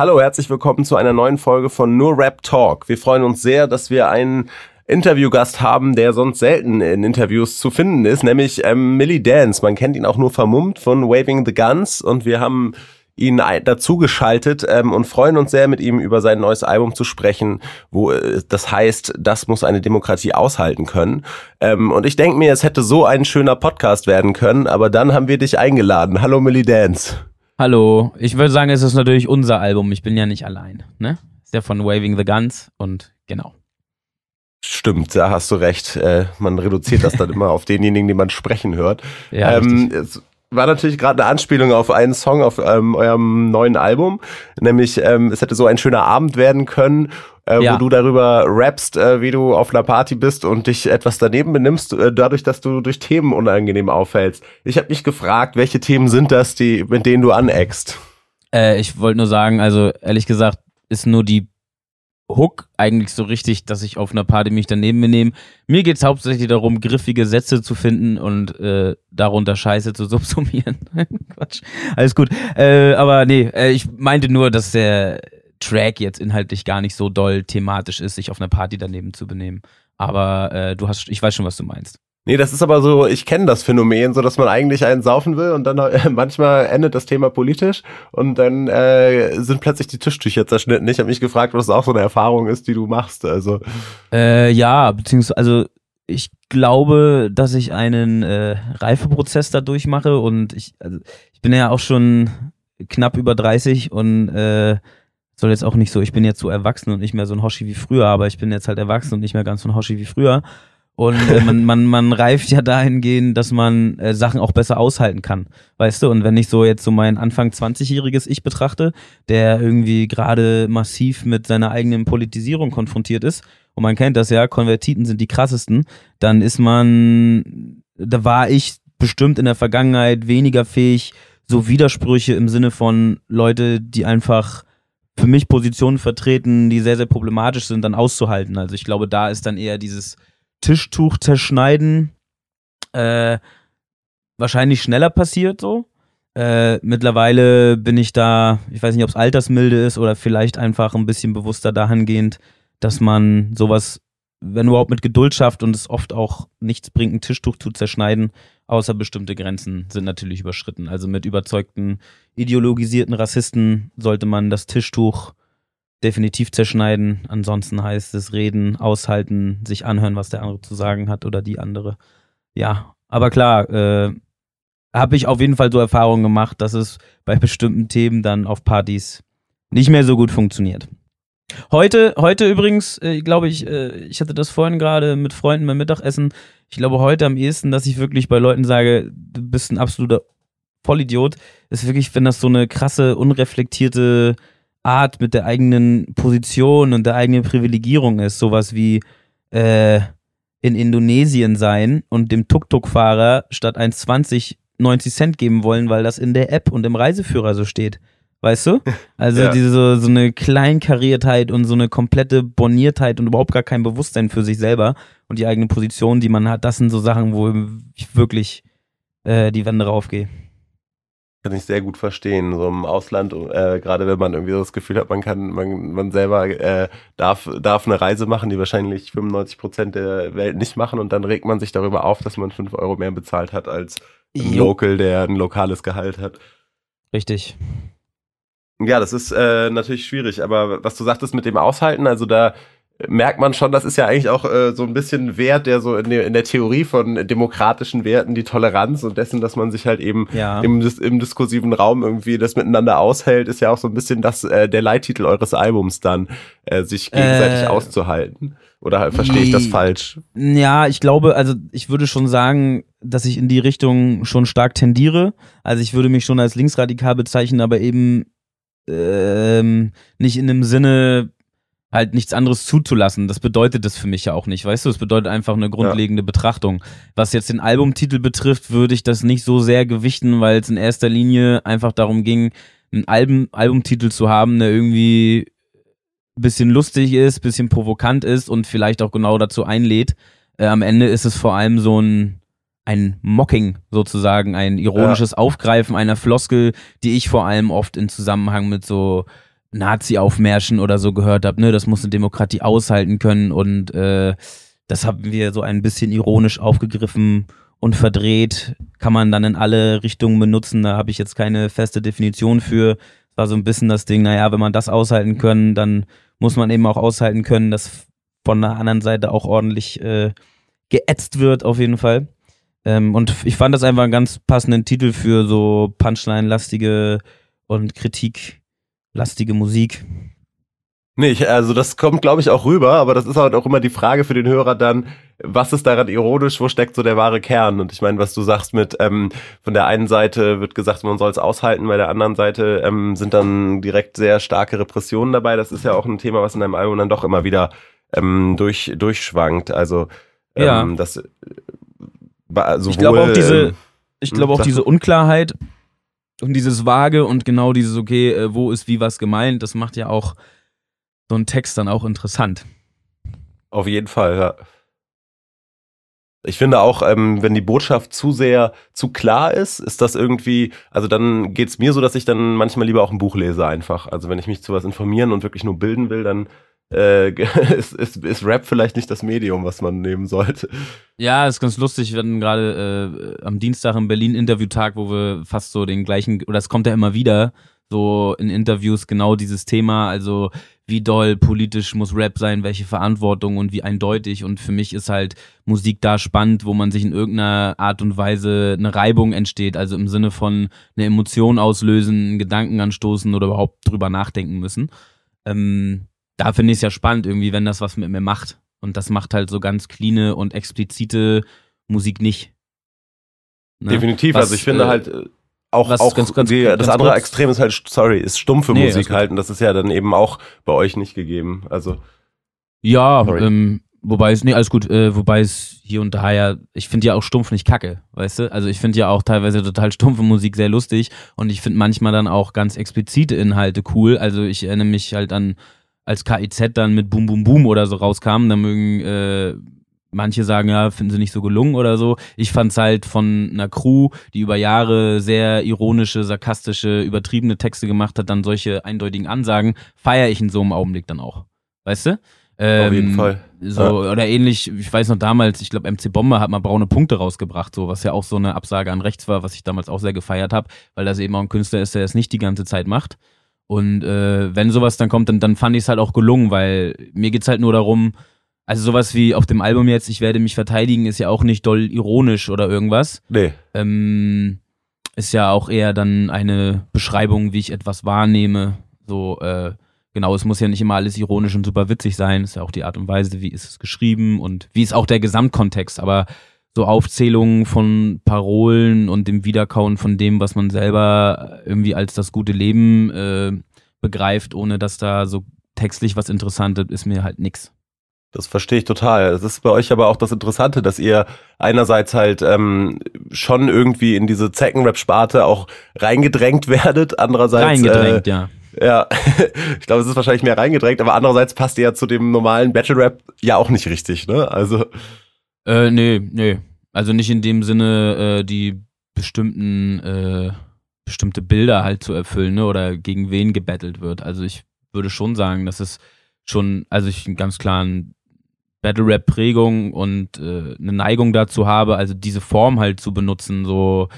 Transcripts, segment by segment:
Hallo, herzlich willkommen zu einer neuen Folge von Nur Rap Talk. Wir freuen uns sehr, dass wir einen Interviewgast haben, der sonst selten in Interviews zu finden ist, nämlich ähm, Millie Dance. Man kennt ihn auch nur vermummt von Waving the Guns und wir haben ihn dazugeschaltet ähm, und freuen uns sehr, mit ihm über sein neues Album zu sprechen, wo äh, das heißt, das muss eine Demokratie aushalten können. Ähm, und ich denke mir, es hätte so ein schöner Podcast werden können, aber dann haben wir dich eingeladen. Hallo Millie Dance. Hallo, ich würde sagen, es ist natürlich unser Album. Ich bin ja nicht allein. Ne? Ist ja von Waving the Guns und genau. Stimmt, da hast du recht. Äh, man reduziert das dann immer auf denjenigen, den man sprechen hört. Ja, ähm, es war natürlich gerade eine Anspielung auf einen Song auf ähm, eurem neuen Album, nämlich ähm, es hätte so ein schöner Abend werden können äh, ja. wo du darüber rappst, äh, wie du auf einer Party bist und dich etwas daneben benimmst, äh, dadurch, dass du durch Themen unangenehm auffällst. Ich habe mich gefragt, welche Themen sind das, die, mit denen du aneckst? Äh, ich wollte nur sagen, also ehrlich gesagt, ist nur die Hook eigentlich so richtig, dass ich auf einer Party mich daneben benehme. Mir geht es hauptsächlich darum, griffige Sätze zu finden und äh, darunter Scheiße zu subsumieren. Quatsch. Alles gut. Äh, aber nee, äh, ich meinte nur, dass der Track jetzt inhaltlich gar nicht so doll thematisch ist, sich auf einer Party daneben zu benehmen. Aber äh, du hast, ich weiß schon, was du meinst. Nee, das ist aber so, ich kenne das Phänomen, so dass man eigentlich einen saufen will und dann äh, manchmal endet das Thema politisch und dann äh, sind plötzlich die Tischtücher zerschnitten. Ich habe mich gefragt, was auch so eine Erfahrung ist, die du machst. Also äh, ja, beziehungsweise also ich glaube, dass ich einen äh, Reifeprozess da durchmache und ich, also ich bin ja auch schon knapp über 30 und äh, soll jetzt auch nicht so, ich bin jetzt so erwachsen und nicht mehr so ein Hoshi wie früher, aber ich bin jetzt halt erwachsen und nicht mehr ganz so ein Hoshi wie früher. Und äh, man, man, man reift ja dahingehend, dass man äh, Sachen auch besser aushalten kann. Weißt du? Und wenn ich so jetzt so mein Anfang 20-jähriges Ich betrachte, der irgendwie gerade massiv mit seiner eigenen Politisierung konfrontiert ist, und man kennt das ja, Konvertiten sind die krassesten, dann ist man, da war ich bestimmt in der Vergangenheit weniger fähig, so Widersprüche im Sinne von Leute, die einfach für mich Positionen vertreten, die sehr, sehr problematisch sind, dann auszuhalten. Also ich glaube, da ist dann eher dieses Tischtuch zerschneiden äh, wahrscheinlich schneller passiert so. Äh, mittlerweile bin ich da, ich weiß nicht, ob es Altersmilde ist oder vielleicht einfach ein bisschen bewusster dahingehend, dass man sowas, wenn überhaupt mit Geduld schafft und es oft auch nichts bringt, ein Tischtuch zu zerschneiden, außer bestimmte Grenzen sind natürlich überschritten. Also mit überzeugten, ideologisierten Rassisten sollte man das Tischtuch definitiv zerschneiden. Ansonsten heißt es reden, aushalten, sich anhören, was der andere zu sagen hat oder die andere. Ja, aber klar, äh, habe ich auf jeden Fall so Erfahrungen gemacht, dass es bei bestimmten Themen dann auf Partys nicht mehr so gut funktioniert. Heute, heute übrigens, äh, glaube ich, äh, ich hatte das vorhin gerade mit Freunden beim Mittagessen. Ich glaube heute am ehesten, dass ich wirklich bei Leuten sage, du bist ein absoluter Vollidiot. Ist wirklich, wenn das so eine krasse, unreflektierte Art mit der eigenen Position und der eigenen Privilegierung ist. Sowas wie äh, in Indonesien sein und dem Tuk-Tuk-Fahrer statt 1,20 90 Cent geben wollen, weil das in der App und im Reiseführer so steht. Weißt du? Also ja. diese so, eine Kleinkariertheit und so eine komplette Borniertheit und überhaupt gar kein Bewusstsein für sich selber und die eigene Position, die man hat, das sind so Sachen, wo ich wirklich äh, die Wände raufgehe. Kann ich sehr gut verstehen. So im Ausland, äh, gerade wenn man irgendwie so das Gefühl hat, man kann, man, man selber äh, darf, darf eine Reise machen, die wahrscheinlich 95 Prozent der Welt nicht machen und dann regt man sich darüber auf, dass man 5 Euro mehr bezahlt hat als ein. Local, der ein lokales Gehalt hat. Richtig. Ja, das ist äh, natürlich schwierig, aber was du sagtest mit dem Aushalten, also da merkt man schon, das ist ja eigentlich auch äh, so ein bisschen Wert, der so in der, in der Theorie von demokratischen Werten, die Toleranz und dessen, dass man sich halt eben ja. im, im diskursiven Raum irgendwie das miteinander aushält, ist ja auch so ein bisschen das äh, der Leittitel eures Albums dann, äh, sich gegenseitig äh, auszuhalten. Oder verstehe ich das falsch? Ja, ich glaube, also ich würde schon sagen, dass ich in die Richtung schon stark tendiere. Also ich würde mich schon als linksradikal bezeichnen, aber eben ähm, nicht in dem Sinne halt nichts anderes zuzulassen. Das bedeutet das für mich ja auch nicht, weißt du? Es bedeutet einfach eine grundlegende ja. Betrachtung. Was jetzt den Albumtitel betrifft, würde ich das nicht so sehr gewichten, weil es in erster Linie einfach darum ging, einen Album, Albumtitel zu haben, der irgendwie ein bisschen lustig ist, ein bisschen provokant ist und vielleicht auch genau dazu einlädt. Äh, am Ende ist es vor allem so ein ein Mocking sozusagen, ein ironisches ja. Aufgreifen einer Floskel, die ich vor allem oft in Zusammenhang mit so Nazi-Aufmärschen oder so gehört habe, ne, das muss eine Demokratie aushalten können und äh, das haben wir so ein bisschen ironisch aufgegriffen und verdreht, kann man dann in alle Richtungen benutzen. Da habe ich jetzt keine feste Definition für. Es war so ein bisschen das Ding, naja, wenn man das aushalten können, dann muss man eben auch aushalten können, dass von der anderen Seite auch ordentlich äh, geätzt wird, auf jeden Fall. Ähm, und ich fand das einfach einen ganz passenden Titel für so Punchline-lastige und Kritik-lastige Musik. Nee, ich, also das kommt, glaube ich, auch rüber, aber das ist halt auch immer die Frage für den Hörer dann, was ist daran ironisch, wo steckt so der wahre Kern? Und ich meine, was du sagst mit, ähm, von der einen Seite wird gesagt, man soll es aushalten, bei der anderen Seite ähm, sind dann direkt sehr starke Repressionen dabei. Das ist ja auch ein Thema, was in deinem Album dann doch immer wieder ähm, durch, durchschwankt. Also ähm, ja. das sowohl, ich glaube auch diese, ich glaube auch diese Unklarheit und dieses Vage und genau dieses, okay, äh, wo ist wie was gemeint, das macht ja auch so einen Text dann auch interessant. Auf jeden Fall, ja. Ich finde auch, ähm, wenn die Botschaft zu sehr, zu klar ist, ist das irgendwie, also dann geht es mir so, dass ich dann manchmal lieber auch ein Buch lese einfach. Also wenn ich mich zu was informieren und wirklich nur bilden will, dann ist, ist, ist Rap vielleicht nicht das Medium, was man nehmen sollte. Ja, ist ganz lustig. Wir hatten gerade äh, am Dienstag im Berlin Interviewtag, wo wir fast so den gleichen, oder es kommt ja immer wieder, so in Interviews genau dieses Thema, also wie doll politisch muss Rap sein, welche Verantwortung und wie eindeutig. Und für mich ist halt Musik da spannend, wo man sich in irgendeiner Art und Weise eine Reibung entsteht, also im Sinne von eine Emotion auslösen, Gedanken anstoßen oder überhaupt drüber nachdenken müssen. Ähm, da finde ich es ja spannend irgendwie, wenn das was mit mir macht. Und das macht halt so ganz cleane und explizite Musik nicht. Ne? Definitiv, was, also ich finde äh, halt äh, auch, auch ganz, ganz, die, ganz das andere kurz. Extrem ist halt, sorry, ist stumpfe nee, Musik halt und das ist ja dann eben auch bei euch nicht gegeben. Also ja, ähm, wobei es nee, alles gut, äh, wobei es hier und da ja, ich finde ja auch stumpf nicht kacke, weißt du? Also ich finde ja auch teilweise total stumpfe Musik sehr lustig und ich finde manchmal dann auch ganz explizite Inhalte cool. Also ich erinnere mich halt an als KIZ dann mit Boom Boom Boom oder so rauskam, da mögen äh, manche sagen, ja, finden sie nicht so gelungen oder so. Ich fand's halt von einer Crew, die über Jahre sehr ironische, sarkastische, übertriebene Texte gemacht hat, dann solche eindeutigen Ansagen, feiere ich in so einem Augenblick dann auch. Weißt du? Ähm, Auf jeden Fall. So, ja. Oder ähnlich, ich weiß noch damals, ich glaube, MC Bomber hat mal braune Punkte rausgebracht, so, was ja auch so eine Absage an rechts war, was ich damals auch sehr gefeiert habe, weil das eben auch ein Künstler ist, der es nicht die ganze Zeit macht. Und äh, wenn sowas dann kommt, dann, dann fand ich es halt auch gelungen, weil mir geht's halt nur darum, also sowas wie auf dem Album jetzt, ich werde mich verteidigen, ist ja auch nicht doll ironisch oder irgendwas. Nee. Ähm, ist ja auch eher dann eine Beschreibung, wie ich etwas wahrnehme. So, äh, genau, es muss ja nicht immer alles ironisch und super witzig sein. Ist ja auch die Art und Weise, wie ist es geschrieben und wie ist auch der Gesamtkontext. Aber so Aufzählungen von Parolen und dem Wiederkauen von dem, was man selber irgendwie als das gute Leben äh, begreift, ohne dass da so textlich was Interessantes ist mir halt nix. Das verstehe ich total. Es ist bei euch aber auch das Interessante, dass ihr einerseits halt ähm, schon irgendwie in diese Zeckenrap-Sparte auch reingedrängt werdet, andererseits reingedrängt, äh, ja. Ja, ich glaube, es ist wahrscheinlich mehr reingedrängt, aber andererseits passt ihr ja zu dem normalen Battle Rap ja auch nicht richtig, ne? Also äh, nee, nee. Also nicht in dem Sinne, äh, die bestimmten äh, bestimmte Bilder halt zu erfüllen, ne? Oder gegen wen gebettelt wird. Also ich würde schon sagen, dass es schon, also ich einen ganz klaren Battle Rap Prägung und äh, eine Neigung dazu habe, also diese Form halt zu benutzen, so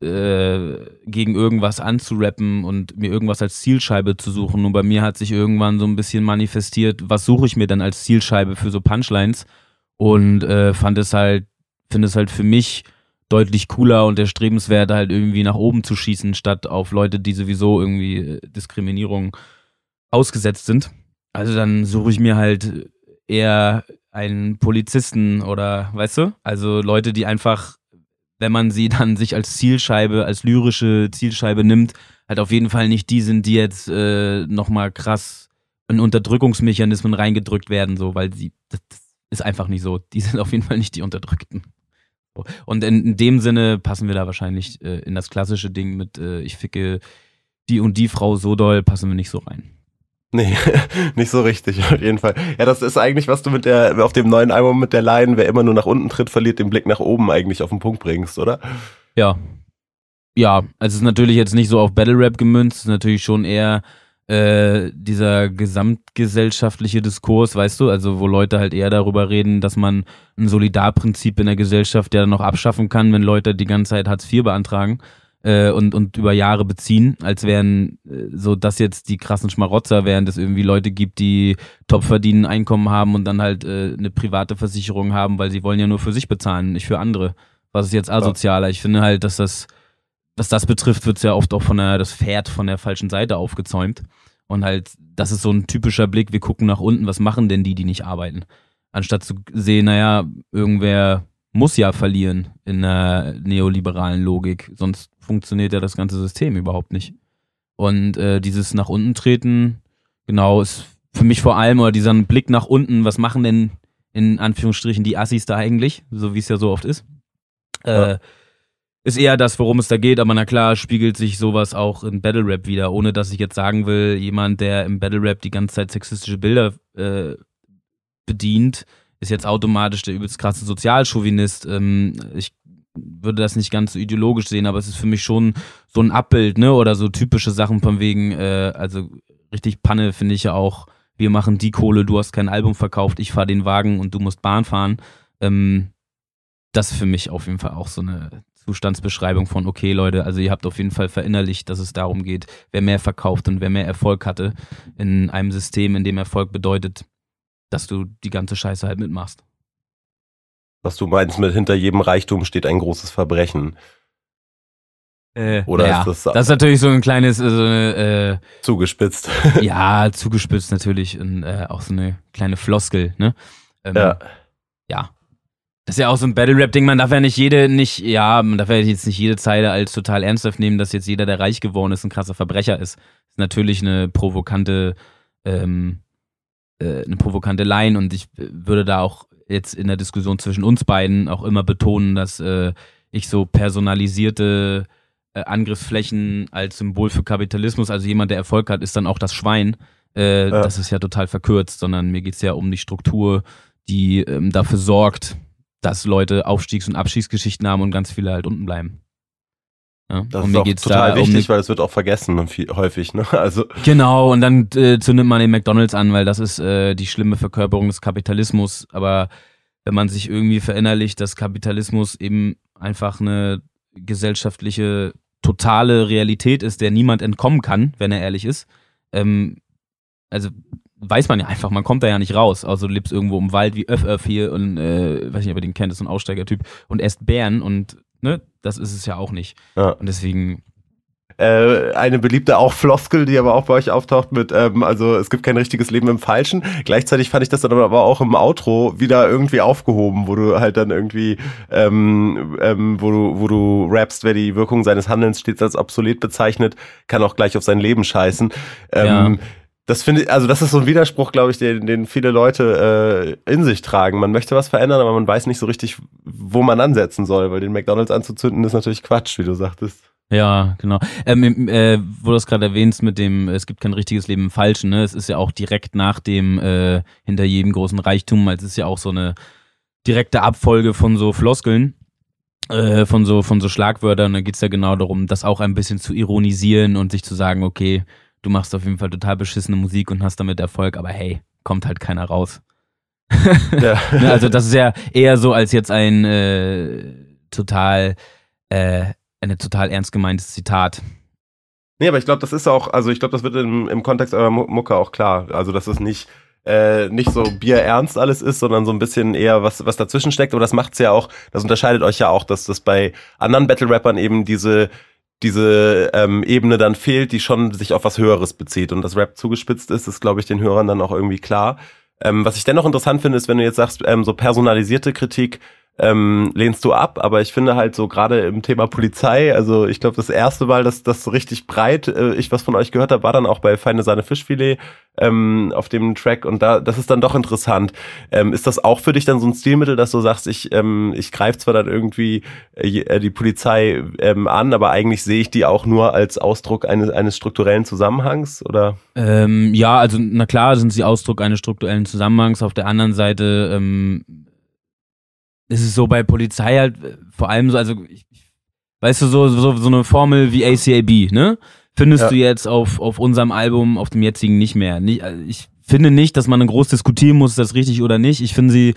äh, gegen irgendwas anzurappen und mir irgendwas als Zielscheibe zu suchen. Und bei mir hat sich irgendwann so ein bisschen manifestiert, was suche ich mir dann als Zielscheibe für so Punchlines und äh, fand es halt, finde es halt für mich deutlich cooler und erstrebenswert, halt irgendwie nach oben zu schießen, statt auf Leute, die sowieso irgendwie äh, Diskriminierung ausgesetzt sind. Also dann suche ich mir halt eher einen Polizisten oder, weißt du? Also Leute, die einfach, wenn man sie dann sich als Zielscheibe, als lyrische Zielscheibe nimmt, halt auf jeden Fall nicht die sind, die jetzt äh, nochmal krass in Unterdrückungsmechanismen reingedrückt werden, so, weil sie, das ist einfach nicht so. Die sind auf jeden Fall nicht die Unterdrückten. Und in, in dem Sinne passen wir da wahrscheinlich äh, in das klassische Ding mit, äh, ich ficke die und die Frau so doll, passen wir nicht so rein. Nee, nicht so richtig, auf jeden Fall. Ja, das ist eigentlich, was du mit der, auf dem neuen Album mit der Line, wer immer nur nach unten tritt, verliert den Blick nach oben eigentlich auf den Punkt bringst, oder? Ja. Ja, also es ist natürlich jetzt nicht so auf Battle Rap gemünzt, es ist natürlich schon eher äh, dieser gesamtgesellschaftliche Diskurs, weißt du, also wo Leute halt eher darüber reden, dass man ein Solidarprinzip in der Gesellschaft ja dann noch abschaffen kann, wenn Leute die ganze Zeit Hartz IV beantragen äh, und, und über Jahre beziehen, als wären äh, so das jetzt die krassen Schmarotzer, während es irgendwie Leute gibt, die top verdienen, Einkommen haben und dann halt äh, eine private Versicherung haben, weil sie wollen ja nur für sich bezahlen, nicht für andere. Was ist jetzt asozialer? Ich finde halt, dass das was das betrifft, wird es ja oft auch von der, das Pferd von der falschen Seite aufgezäumt. Und halt, das ist so ein typischer Blick, wir gucken nach unten, was machen denn die, die nicht arbeiten? Anstatt zu sehen, naja, irgendwer muss ja verlieren in der neoliberalen Logik, sonst funktioniert ja das ganze System überhaupt nicht. Und äh, dieses nach unten treten, genau, ist für mich vor allem, oder dieser Blick nach unten, was machen denn in Anführungsstrichen die Assis da eigentlich, so wie es ja so oft ist. Äh, ist eher das, worum es da geht, aber na klar spiegelt sich sowas auch in Battle Rap wieder, ohne dass ich jetzt sagen will, jemand, der im Battle Rap die ganze Zeit sexistische Bilder äh, bedient, ist jetzt automatisch der übelst krasse Sozialchauvinist. Ähm, ich würde das nicht ganz so ideologisch sehen, aber es ist für mich schon so ein Abbild, ne? Oder so typische Sachen von wegen, äh, also richtig Panne finde ich ja auch, wir machen die Kohle, du hast kein Album verkauft, ich fahre den Wagen und du musst Bahn fahren. Ähm, das ist für mich auf jeden Fall auch so eine Zustandsbeschreibung von, okay Leute, also ihr habt auf jeden Fall verinnerlicht, dass es darum geht, wer mehr verkauft und wer mehr Erfolg hatte in einem System, in dem Erfolg bedeutet, dass du die ganze Scheiße halt mitmachst. Was du meinst mit hinter jedem Reichtum steht ein großes Verbrechen. Äh, Oder ja, ist das, das ist natürlich so ein kleines, äh, so eine, äh, zugespitzt. ja, zugespitzt natürlich und äh, auch so eine kleine Floskel, ne? Ähm, ja. Ja, das ist ja auch so ein Battle-Rap-Ding, man darf ja nicht jede, nicht, ja, man darf ja jetzt nicht jede Zeile als total ernsthaft nehmen, dass jetzt jeder, der reich geworden ist, ein krasser Verbrecher ist. Das ist natürlich eine provokante, ähm, äh, eine provokante Line und ich würde da auch jetzt in der Diskussion zwischen uns beiden auch immer betonen, dass äh, ich so personalisierte äh, Angriffsflächen als Symbol für Kapitalismus, also jemand, der Erfolg hat, ist dann auch das Schwein. Äh, ja. Das ist ja total verkürzt, sondern mir geht es ja um die Struktur, die ähm, dafür sorgt, dass Leute Aufstiegs- und Abstiegsgeschichten haben und ganz viele halt unten bleiben. Ja, das ist auch total da wichtig, um weil es wird auch vergessen und viel, häufig. Ne? Also genau, und dann äh, zündet man den McDonalds an, weil das ist äh, die schlimme Verkörperung des Kapitalismus. Aber wenn man sich irgendwie verinnerlicht, dass Kapitalismus eben einfach eine gesellschaftliche, totale Realität ist, der niemand entkommen kann, wenn er ehrlich ist. Ähm, also weiß man ja einfach, man kommt da ja nicht raus. Also du lebst irgendwo im Wald wie Öff Öff hier und äh, weiß nicht, ob ihr den kennt, ist so ein Aussteigertyp und esst Bären und ne, das ist es ja auch nicht. Ja. Und deswegen. Äh, eine beliebte auch Floskel, die aber auch bei euch auftaucht mit, ähm, also es gibt kein richtiges Leben im Falschen. Gleichzeitig fand ich das dann aber auch im Outro wieder irgendwie aufgehoben, wo du halt dann irgendwie, ähm, ähm, wo du, wo du rappst, wer die Wirkung seines Handelns stets als obsolet bezeichnet, kann auch gleich auf sein Leben scheißen. Ähm, ja das finde ich, also das ist so ein Widerspruch, glaube ich, den, den viele Leute äh, in sich tragen. Man möchte was verändern, aber man weiß nicht so richtig, wo man ansetzen soll, weil den McDonalds anzuzünden ist natürlich Quatsch, wie du sagtest. Ja, genau. Ähm, äh, wo du es gerade erwähnst mit dem, es gibt kein richtiges Leben im Falschen, ne? Es ist ja auch direkt nach dem äh, hinter jedem großen Reichtum, es ist ja auch so eine direkte Abfolge von so Floskeln. Äh, von so von so Schlagwörtern, da geht es ja genau darum, das auch ein bisschen zu ironisieren und sich zu sagen, okay, du machst auf jeden Fall total beschissene Musik und hast damit Erfolg, aber hey, kommt halt keiner raus. Ja. Ne, also das ist ja eher so als jetzt ein äh, total, äh, eine total ernst gemeintes Zitat. Nee, aber ich glaube, das ist auch, also ich glaube, das wird im, im Kontext eurer Mucke auch klar. Also, dass es nicht, äh, nicht so bierernst alles ist, sondern so ein bisschen eher was, was dazwischen steckt. Aber das macht's ja auch, das unterscheidet euch ja auch, dass das bei anderen Battle-Rappern eben diese diese ähm, Ebene dann fehlt, die schon sich auf was Höheres bezieht. Und das Rap zugespitzt ist, ist, glaube ich, den Hörern dann auch irgendwie klar. Ähm, was ich dennoch interessant finde, ist, wenn du jetzt sagst, ähm, so personalisierte Kritik, ähm, lehnst du ab, aber ich finde halt so gerade im Thema Polizei, also ich glaube, das erste Mal, dass das so richtig breit äh, ich was von euch gehört habe, war dann auch bei Feine Sahne Fischfilet ähm, auf dem Track und da, das ist dann doch interessant. Ähm, ist das auch für dich dann so ein Stilmittel, dass du sagst, ich, ähm, ich greife zwar dann irgendwie äh, die Polizei ähm, an, aber eigentlich sehe ich die auch nur als Ausdruck eines, eines strukturellen Zusammenhangs, oder? Ähm, ja, also na klar sind sie Ausdruck eines strukturellen Zusammenhangs. Auf der anderen Seite ähm, ist es so bei Polizei halt äh, vor allem so, also ich, weißt du, so, so, so eine Formel wie ACAB, ne? findest ja. du jetzt auf, auf unserem Album, auf dem jetzigen nicht mehr. Nicht, äh, ich finde nicht, dass man groß diskutieren muss, ist das richtig oder nicht. Ich finde sie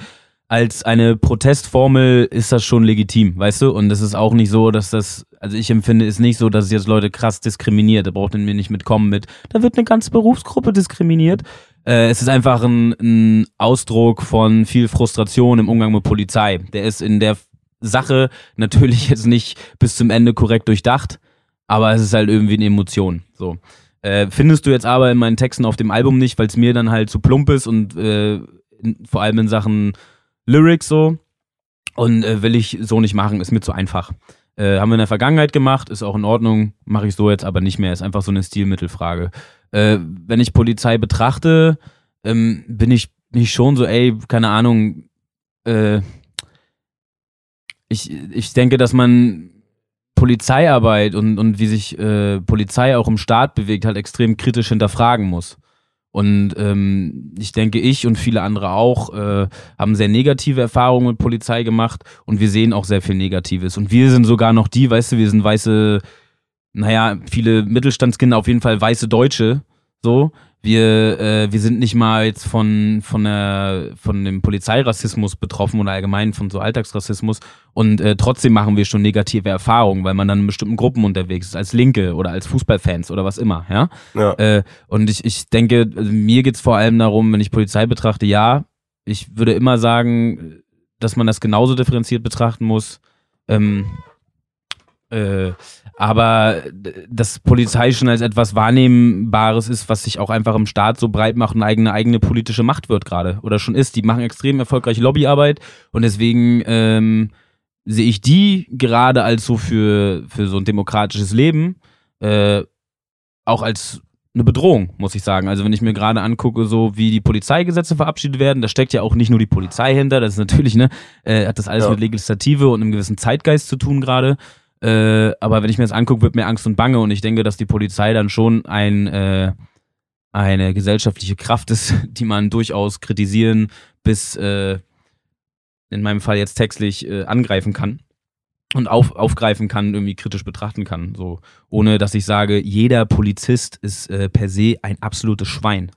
als eine Protestformel ist das schon legitim, weißt du? Und es ist auch nicht so, dass das, also ich empfinde es nicht so, dass es jetzt Leute krass diskriminiert. Da braucht ihr mir nicht mitkommen mit, da wird eine ganze Berufsgruppe diskriminiert. Äh, es ist einfach ein, ein Ausdruck von viel Frustration im Umgang mit Polizei. Der ist in der Sache natürlich jetzt nicht bis zum Ende korrekt durchdacht, aber es ist halt irgendwie eine Emotion. So. Äh, findest du jetzt aber in meinen Texten auf dem Album nicht, weil es mir dann halt zu plump ist und äh, in, vor allem in Sachen Lyrics so. Und äh, will ich so nicht machen, ist mir zu einfach. Äh, haben wir in der Vergangenheit gemacht, ist auch in Ordnung, mache ich so jetzt aber nicht mehr, ist einfach so eine Stilmittelfrage. Äh, wenn ich Polizei betrachte, ähm, bin ich nicht schon so, ey, keine Ahnung, äh, ich, ich denke, dass man Polizeiarbeit und, und wie sich äh, Polizei auch im Staat bewegt, halt extrem kritisch hinterfragen muss. Und ähm, ich denke, ich und viele andere auch äh, haben sehr negative Erfahrungen mit Polizei gemacht und wir sehen auch sehr viel Negatives. Und wir sind sogar noch die, weißt du, wir sind weiße, naja, viele Mittelstandskinder, auf jeden Fall weiße Deutsche, so, wir, äh, wir sind nicht mal jetzt von, von, der, von dem Polizeirassismus betroffen oder allgemein von so Alltagsrassismus und äh, trotzdem machen wir schon negative Erfahrungen, weil man dann in bestimmten Gruppen unterwegs ist, als Linke oder als Fußballfans oder was immer, ja. ja. Äh, und ich, ich denke, also mir geht's vor allem darum, wenn ich Polizei betrachte, ja, ich würde immer sagen, dass man das genauso differenziert betrachten muss. Ähm, äh, aber das Polizei schon als etwas Wahrnehmbares ist, was sich auch einfach im Staat so breit macht und eigene eigene politische Macht wird gerade oder schon ist. Die machen extrem erfolgreiche Lobbyarbeit und deswegen ähm, sehe ich die gerade als so für, für so ein demokratisches Leben äh, auch als eine Bedrohung, muss ich sagen. Also wenn ich mir gerade angucke, so wie die Polizeigesetze verabschiedet werden, da steckt ja auch nicht nur die Polizei hinter, das ist natürlich, ne, äh, hat das alles ja. mit Legislative und einem gewissen Zeitgeist zu tun gerade. Äh, aber wenn ich mir das angucke, wird mir Angst und Bange und ich denke, dass die Polizei dann schon ein, äh, eine gesellschaftliche Kraft ist, die man durchaus kritisieren bis äh, in meinem Fall jetzt textlich äh, angreifen kann und auf, aufgreifen kann, irgendwie kritisch betrachten kann. So, ohne dass ich sage, jeder Polizist ist äh, per se ein absolutes Schwein.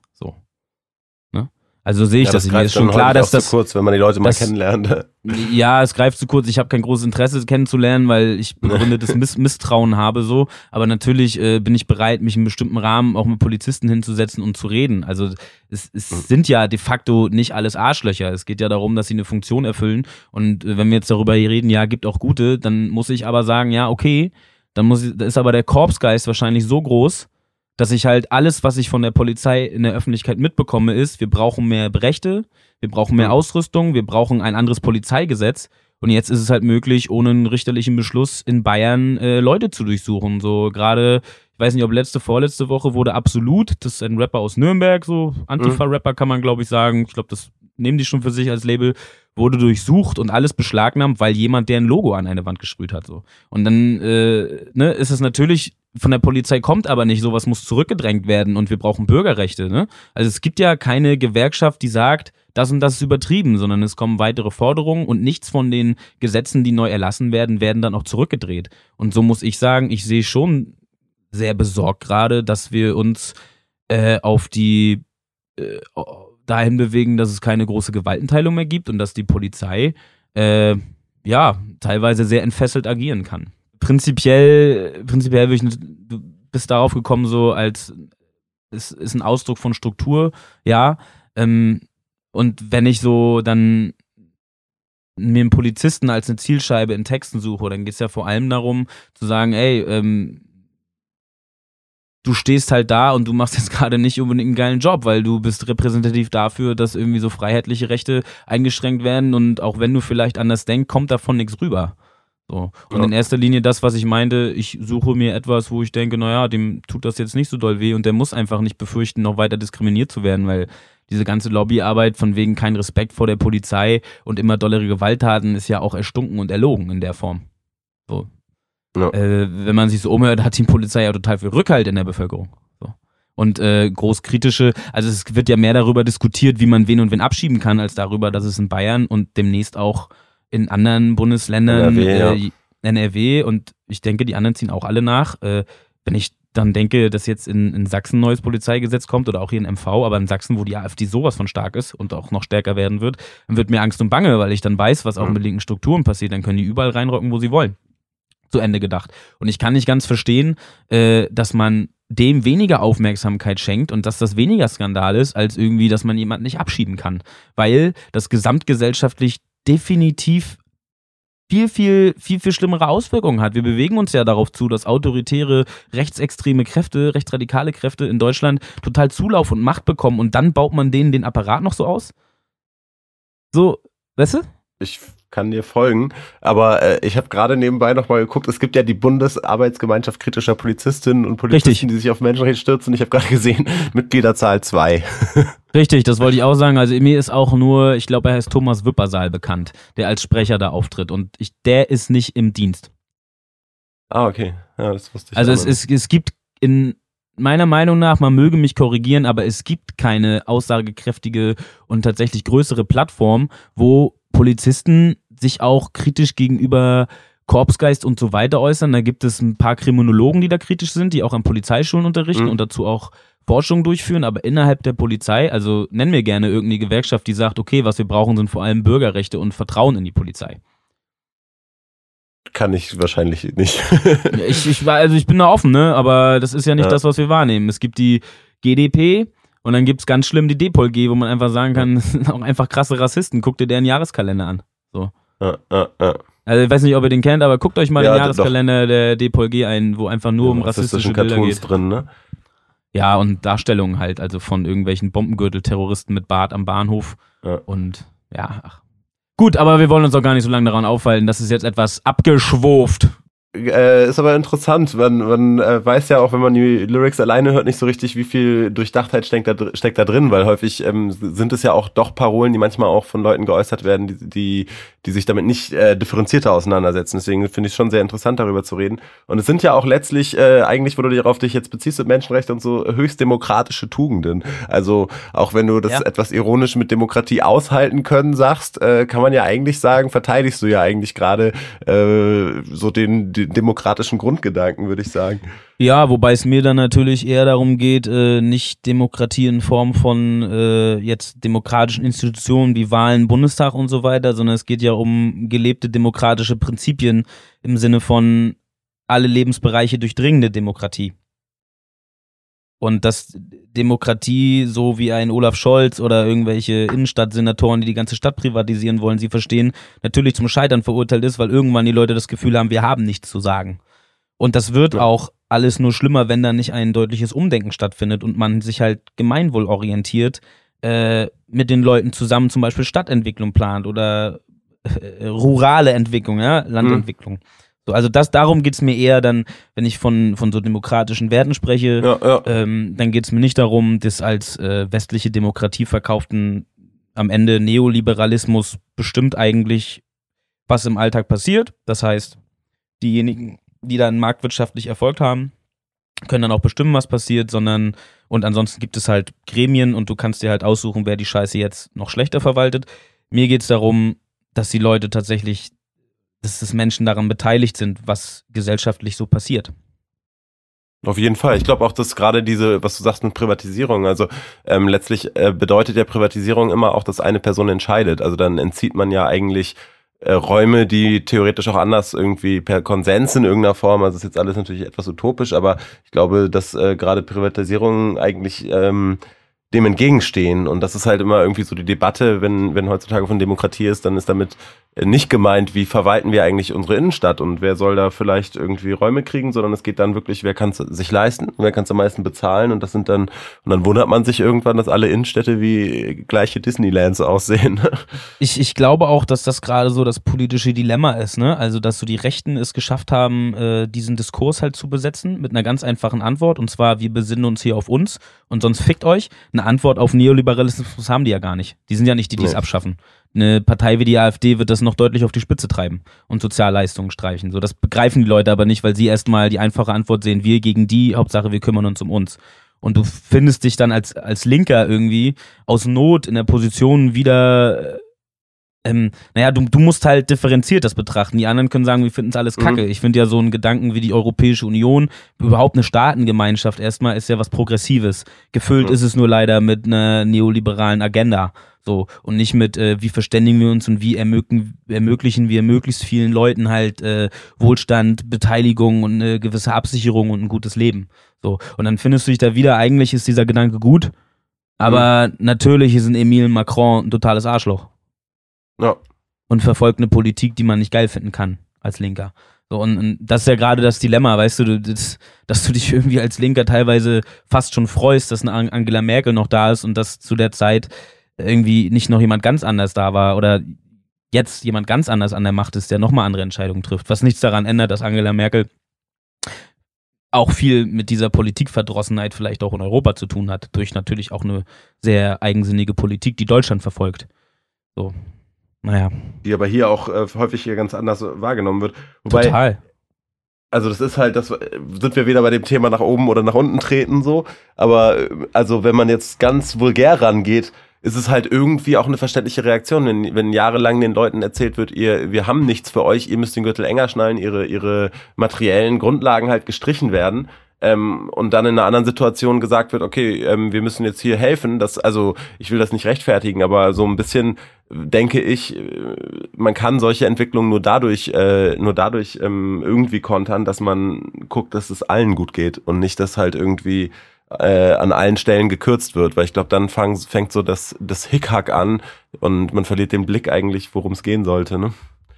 Also sehe ich ja, das, das Mir ist schon klar, dass das zu kurz, wenn man die Leute mal kennenlernt. Ja, es greift zu kurz. Ich habe kein großes Interesse kennenzulernen, weil ich begründetes Miss Misstrauen habe so. Aber natürlich äh, bin ich bereit, mich in bestimmten Rahmen auch mit Polizisten hinzusetzen und zu reden. Also es, es mhm. sind ja de facto nicht alles Arschlöcher. Es geht ja darum, dass sie eine Funktion erfüllen. Und äh, wenn wir jetzt darüber reden, ja, gibt auch gute, dann muss ich aber sagen, ja, okay, dann muss ich, da ist aber der Korpsgeist wahrscheinlich so groß, dass ich halt alles, was ich von der Polizei in der Öffentlichkeit mitbekomme, ist, wir brauchen mehr Rechte, wir brauchen mehr mhm. Ausrüstung, wir brauchen ein anderes Polizeigesetz. Und jetzt ist es halt möglich, ohne einen richterlichen Beschluss in Bayern äh, Leute zu durchsuchen. So gerade, ich weiß nicht, ob letzte, vorletzte Woche wurde Absolut, das ist ein Rapper aus Nürnberg, so Antifa-Rapper kann man, glaube ich, sagen. Ich glaube, das nehmen die schon für sich als Label, wurde durchsucht und alles beschlagnahmt, weil jemand deren Logo an eine Wand gesprüht hat. So. Und dann äh, ne, ist es natürlich von der Polizei kommt aber nicht, sowas muss zurückgedrängt werden und wir brauchen Bürgerrechte. Ne? Also es gibt ja keine Gewerkschaft, die sagt, das und das ist übertrieben, sondern es kommen weitere Forderungen und nichts von den Gesetzen, die neu erlassen werden, werden dann auch zurückgedreht. Und so muss ich sagen, ich sehe schon sehr besorgt gerade, dass wir uns äh, auf die äh, dahin bewegen, dass es keine große Gewaltenteilung mehr gibt und dass die Polizei äh, ja teilweise sehr entfesselt agieren kann prinzipiell, prinzipiell würde ich, du bist darauf gekommen, so als, es ist ein Ausdruck von Struktur, ja. Ähm, und wenn ich so dann mir einen Polizisten als eine Zielscheibe in Texten suche, dann geht es ja vor allem darum, zu sagen, ey, ähm, du stehst halt da und du machst jetzt gerade nicht unbedingt einen geilen Job, weil du bist repräsentativ dafür, dass irgendwie so freiheitliche Rechte eingeschränkt werden und auch wenn du vielleicht anders denkst, kommt davon nichts rüber. So. Und ja. in erster Linie das, was ich meinte, ich suche mir etwas, wo ich denke, naja, dem tut das jetzt nicht so doll weh und der muss einfach nicht befürchten, noch weiter diskriminiert zu werden, weil diese ganze Lobbyarbeit von wegen kein Respekt vor der Polizei und immer dollere Gewalttaten ist ja auch erstunken und erlogen in der Form. So. Ja. Äh, wenn man sich so umhört, hat die Polizei ja total viel Rückhalt in der Bevölkerung. So. Und äh, großkritische, also es wird ja mehr darüber diskutiert, wie man wen und wen abschieben kann, als darüber, dass es in Bayern und demnächst auch in anderen Bundesländern, NRW, äh. NRW und ich denke, die anderen ziehen auch alle nach. Äh, wenn ich dann denke, dass jetzt in, in Sachsen ein neues Polizeigesetz kommt oder auch hier in MV, aber in Sachsen, wo die AfD sowas von stark ist und auch noch stärker werden wird, dann wird mir Angst und Bange, weil ich dann weiß, was auch Mhm. mit linken Strukturen passiert. Dann können die überall reinrocken, wo sie wollen. Zu Ende gedacht. Und ich kann nicht ganz verstehen, äh, dass man dem weniger Aufmerksamkeit schenkt und dass das weniger Skandal ist, als irgendwie, dass man jemanden nicht abschieben kann. Weil das gesamtgesellschaftlich definitiv viel, viel, viel, viel schlimmere Auswirkungen hat. Wir bewegen uns ja darauf zu, dass autoritäre, rechtsextreme Kräfte, rechtsradikale Kräfte in Deutschland total Zulauf und Macht bekommen und dann baut man denen den Apparat noch so aus? So, weißt du? Ich kann dir folgen, aber äh, ich habe gerade nebenbei nochmal geguckt, es gibt ja die Bundesarbeitsgemeinschaft kritischer Polizistinnen und Polizisten, Richtig. die sich auf Menschenrechte stürzen. Ich habe gerade gesehen, Mitgliederzahl zwei. Richtig, das wollte ich auch sagen. Also mir ist auch nur, ich glaube, er heißt Thomas Wippersaal bekannt, der als Sprecher da auftritt. Und ich, der ist nicht im Dienst. Ah, okay. Ja, das wusste ich. Also es, es, es gibt in meiner Meinung nach, man möge mich korrigieren, aber es gibt keine aussagekräftige und tatsächlich größere Plattform, wo Polizisten sich auch kritisch gegenüber Korpsgeist und so weiter äußern. Da gibt es ein paar Kriminologen, die da kritisch sind, die auch an Polizeischulen unterrichten Mhm. und dazu auch Forschung durchführen, aber innerhalb der Polizei, also nenn mir gerne irgendeine Gewerkschaft, die sagt, okay, was wir brauchen, sind vor allem Bürgerrechte und Vertrauen in die Polizei. Kann ich wahrscheinlich nicht. Ich, ich, also ich bin da offen, ne? aber das ist ja nicht Ja. das, was wir wahrnehmen. Es gibt die GDP und dann gibt es ganz schlimm die DPOLG, wo man einfach sagen kann, das sind auch einfach krasse Rassisten. Guckt dir deren Jahreskalender an. ja, ja, ja. Also ich weiß nicht, ob ihr den kennt, aber guckt euch mal den doch. Jahreskalender der DPOLG ein, wo einfach nur um rassistische rassistischen Bilder Cartoons geht. drin, ne? Ja, und Darstellungen halt, also von irgendwelchen Bombengürtel-Terroristen mit Bart am Bahnhof. Und ja, ach. Gut, aber wir wollen uns auch gar nicht so lange daran aufhalten. Das ist jetzt etwas abgeschwurft. Äh, ist aber interessant. Man, man äh, weiß ja auch, wenn man die Lyrics alleine hört, nicht so richtig, wie viel Durchdachtheit steckt da, steckt da drin, weil häufig ähm, sind es ja auch doch Parolen, die manchmal auch von Leuten geäußert werden, die, die, die sich damit nicht äh, differenzierter auseinandersetzen. Deswegen finde ich es schon sehr interessant, darüber zu reden. Und es sind ja auch letztlich, äh, eigentlich, wo du dich auf dich jetzt beziehst mit Menschenrechten und so, höchst demokratische Tugenden. Also auch wenn du das Ja. etwas ironisch mit Demokratie aushalten können sagst, äh, kann man ja eigentlich sagen, verteidigst du ja eigentlich gerade äh, so den, den demokratischen Grundgedanken, würde ich sagen. Ja, wobei es mir dann natürlich eher darum geht, äh, nicht Demokratie in Form von äh, jetzt demokratischen Institutionen wie Wahlen, Bundestag und so weiter, sondern es geht ja um gelebte demokratische Prinzipien im Sinne von alle Lebensbereiche durchdringende Demokratie. Und dass Demokratie, so wie ein Olaf Scholz oder irgendwelche Innenstadtsenatoren, die die ganze Stadt privatisieren wollen, sie verstehen, natürlich zum Scheitern verurteilt ist, weil irgendwann die Leute das Gefühl haben, wir haben nichts zu sagen. Und das wird Ja. auch alles nur schlimmer, wenn da nicht ein deutliches Umdenken stattfindet und man sich halt gemeinwohlorientiert äh, mit den Leuten zusammen zum Beispiel Stadtentwicklung plant oder äh, rurale Entwicklung, ja, Landentwicklung. So, also das, darum geht's mir eher dann, wenn ich von, von so demokratischen Werten spreche, Ja, ja. ähm, dann geht's mir nicht darum, das als äh, westliche Demokratie verkauften am Ende Neoliberalismus bestimmt eigentlich, was im Alltag passiert. Das heißt, diejenigen, die dann marktwirtschaftlich erfolgt haben, können dann auch bestimmen, was passiert, sondern und ansonsten gibt es halt Gremien und du kannst dir halt aussuchen, wer die Scheiße jetzt noch schlechter verwaltet. Mir geht's darum, dass die Leute tatsächlich, dass das Menschen daran beteiligt sind, was gesellschaftlich so passiert. Auf jeden Fall. Ich glaube auch, dass gerade diese, was du sagst mit Privatisierung, also ähm, letztlich äh, bedeutet ja Privatisierung immer auch, dass eine Person entscheidet. Also dann entzieht man ja eigentlich äh, Räume, die theoretisch auch anders irgendwie per Konsens in irgendeiner Form, also ist jetzt alles natürlich etwas utopisch, aber ich glaube, dass äh, gerade Privatisierung eigentlich ähm, dem entgegenstehen. Und das ist halt immer irgendwie so die Debatte, wenn, wenn heutzutage von Demokratie ist, dann ist damit äh, nicht gemeint, wie verwalten wir eigentlich unsere Innenstadt und wer soll da vielleicht irgendwie Räume kriegen, sondern es geht dann wirklich, wer kann es sich leisten, wer kann es am meisten bezahlen und das sind dann, und dann wundert man sich irgendwann, dass alle Innenstädte wie gleiche Disneylands aussehen. Ich, ich glaube auch, dass das gerade so das politische Dilemma ist, ne? Also, dass so die Rechten es geschafft haben, äh, diesen Diskurs halt zu besetzen mit einer ganz einfachen Antwort. Und zwar, wir besinnen uns hier auf uns und sonst fickt euch. Eine Antwort auf Neoliberalismus haben die ja gar nicht. Die sind ja nicht die, die es abschaffen. Eine Partei wie die AfD wird das noch deutlich auf die Spitze treiben und Sozialleistungen streichen. So, das begreifen die Leute aber nicht, weil sie erstmal die einfache Antwort sehen, wir gegen die, Hauptsache wir kümmern uns um uns. Und du findest dich dann als, als Linker irgendwie aus Not in der Position wieder äh, ähm, naja, du, du musst halt differenziert das betrachten. Die anderen können sagen, wir finden es alles mhm. kacke. Mhm. Ich finde ja so einen Gedanken wie die Europäische Union, überhaupt eine Staatengemeinschaft erstmal, ist ja was Progressives. Gefüllt mhm. ist es nur leider mit einer neoliberalen Agenda. So, und nicht mit, äh, wie verständigen wir uns und wie ermöglichen, ermöglichen wir möglichst vielen Leuten halt äh, Wohlstand, Beteiligung und eine gewisse Absicherung und ein gutes Leben. So, und dann findest du dich da wieder, eigentlich ist dieser Gedanke gut, aber mhm. natürlich ist ein Emile Macron ein totales Arschloch. Ja. Und verfolgt eine Politik, die man nicht geil finden kann als Linker. So, und, und das ist ja gerade das Dilemma, weißt du, das, dass du dich irgendwie als Linker teilweise fast schon freust, dass eine Angela Merkel noch da ist und dass zu der Zeit irgendwie nicht noch jemand ganz anders da war oder jetzt jemand ganz anders an der Macht ist, der nochmal andere Entscheidungen trifft. Was nichts daran ändert, dass Angela Merkel auch viel mit dieser Politikverdrossenheit vielleicht auch in Europa zu tun hat, durch natürlich auch eine sehr eigensinnige Politik, die Deutschland verfolgt. So, naja. Die aber hier auch äh, häufig hier ganz anders wahrgenommen wird. Wobei, Total. Also das ist halt, das sind wir wieder bei dem Thema nach oben oder nach unten treten so. Aber äh, also wenn man jetzt ganz vulgär rangeht, ist es halt irgendwie auch eine verständliche Reaktion, wenn, wenn jahrelang den Leuten erzählt wird, ihr, wir haben nichts für euch, ihr müsst den Gürtel enger schnallen, ihre, ihre materiellen Grundlagen halt gestrichen werden ähm, und dann in einer anderen Situation gesagt wird, okay, ähm, wir müssen jetzt hier helfen. Das, also ich will das nicht rechtfertigen, aber so ein bisschen denke ich, äh, man kann solche Entwicklungen nur dadurch, äh, nur dadurch ähm, irgendwie kontern, dass man guckt, dass es allen gut geht und nicht, dass halt irgendwie äh, an allen Stellen gekürzt wird, weil ich glaube, dann fang, fängt so das, das Hickhack an und man verliert den Blick eigentlich, worum es gehen sollte. Ne?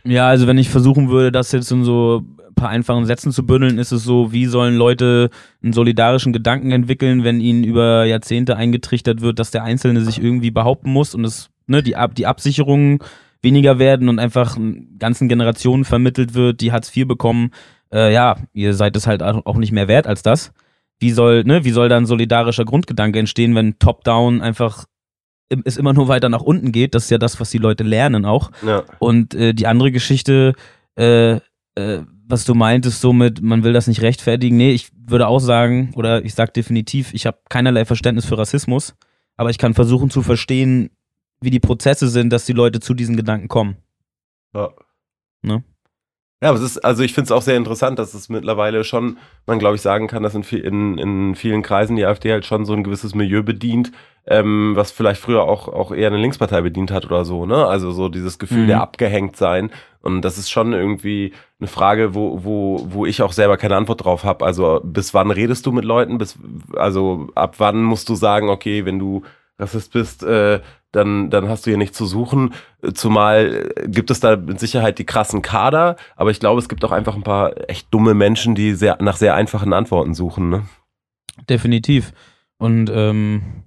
Ja, also wenn ich versuchen würde, das jetzt in so paar einfachen Sätzen zu bündeln, ist es so, wie sollen Leute einen solidarischen Gedanken entwickeln, wenn ihnen über Jahrzehnte eingetrichtert wird, dass der Einzelne sich irgendwie behaupten muss und es, ne, die, Ab die Absicherungen weniger werden und einfach ganzen Generationen vermittelt wird, die Hartz IV bekommen, äh, ja, ihr seid es halt auch nicht mehr wert als das. Wie soll, ne, wie soll da ein solidarischer Grundgedanke entstehen, wenn Top-Down einfach es immer nur weiter nach unten geht. Das ist ja das, was die Leute lernen auch. Ja. Und äh, die andere Geschichte, äh, äh, was du meintest, somit, man will das nicht rechtfertigen. Nee, ich würde auch sagen, oder ich sage definitiv, ich habe keinerlei Verständnis für Rassismus, aber ich kann versuchen zu verstehen, wie die Prozesse sind, dass die Leute zu diesen Gedanken kommen. Ja. Ne? Ja, aber es ist, also ich finde es auch sehr interessant, dass es mittlerweile schon, man glaube ich sagen kann, dass in, in, in vielen Kreisen die AfD halt schon so ein gewisses Milieu bedient, ähm, was vielleicht früher auch, auch eher eine Linkspartei bedient hat oder so, ne? Also so dieses Gefühl mhm. der abgehängt sein. Und das ist schon irgendwie eine Frage, wo, wo, wo ich auch selber keine Antwort drauf habe. Also bis wann redest du mit Leuten? Bis, also ab wann musst du sagen, okay, wenn du Rassist bist, äh, dann, dann hast du hier nichts zu suchen. Zumal äh, gibt es da mit Sicherheit die krassen Kader, aber ich glaube, es gibt auch einfach ein paar echt dumme Menschen, die sehr, nach sehr einfachen Antworten suchen. Ne? Definitiv. Und ähm,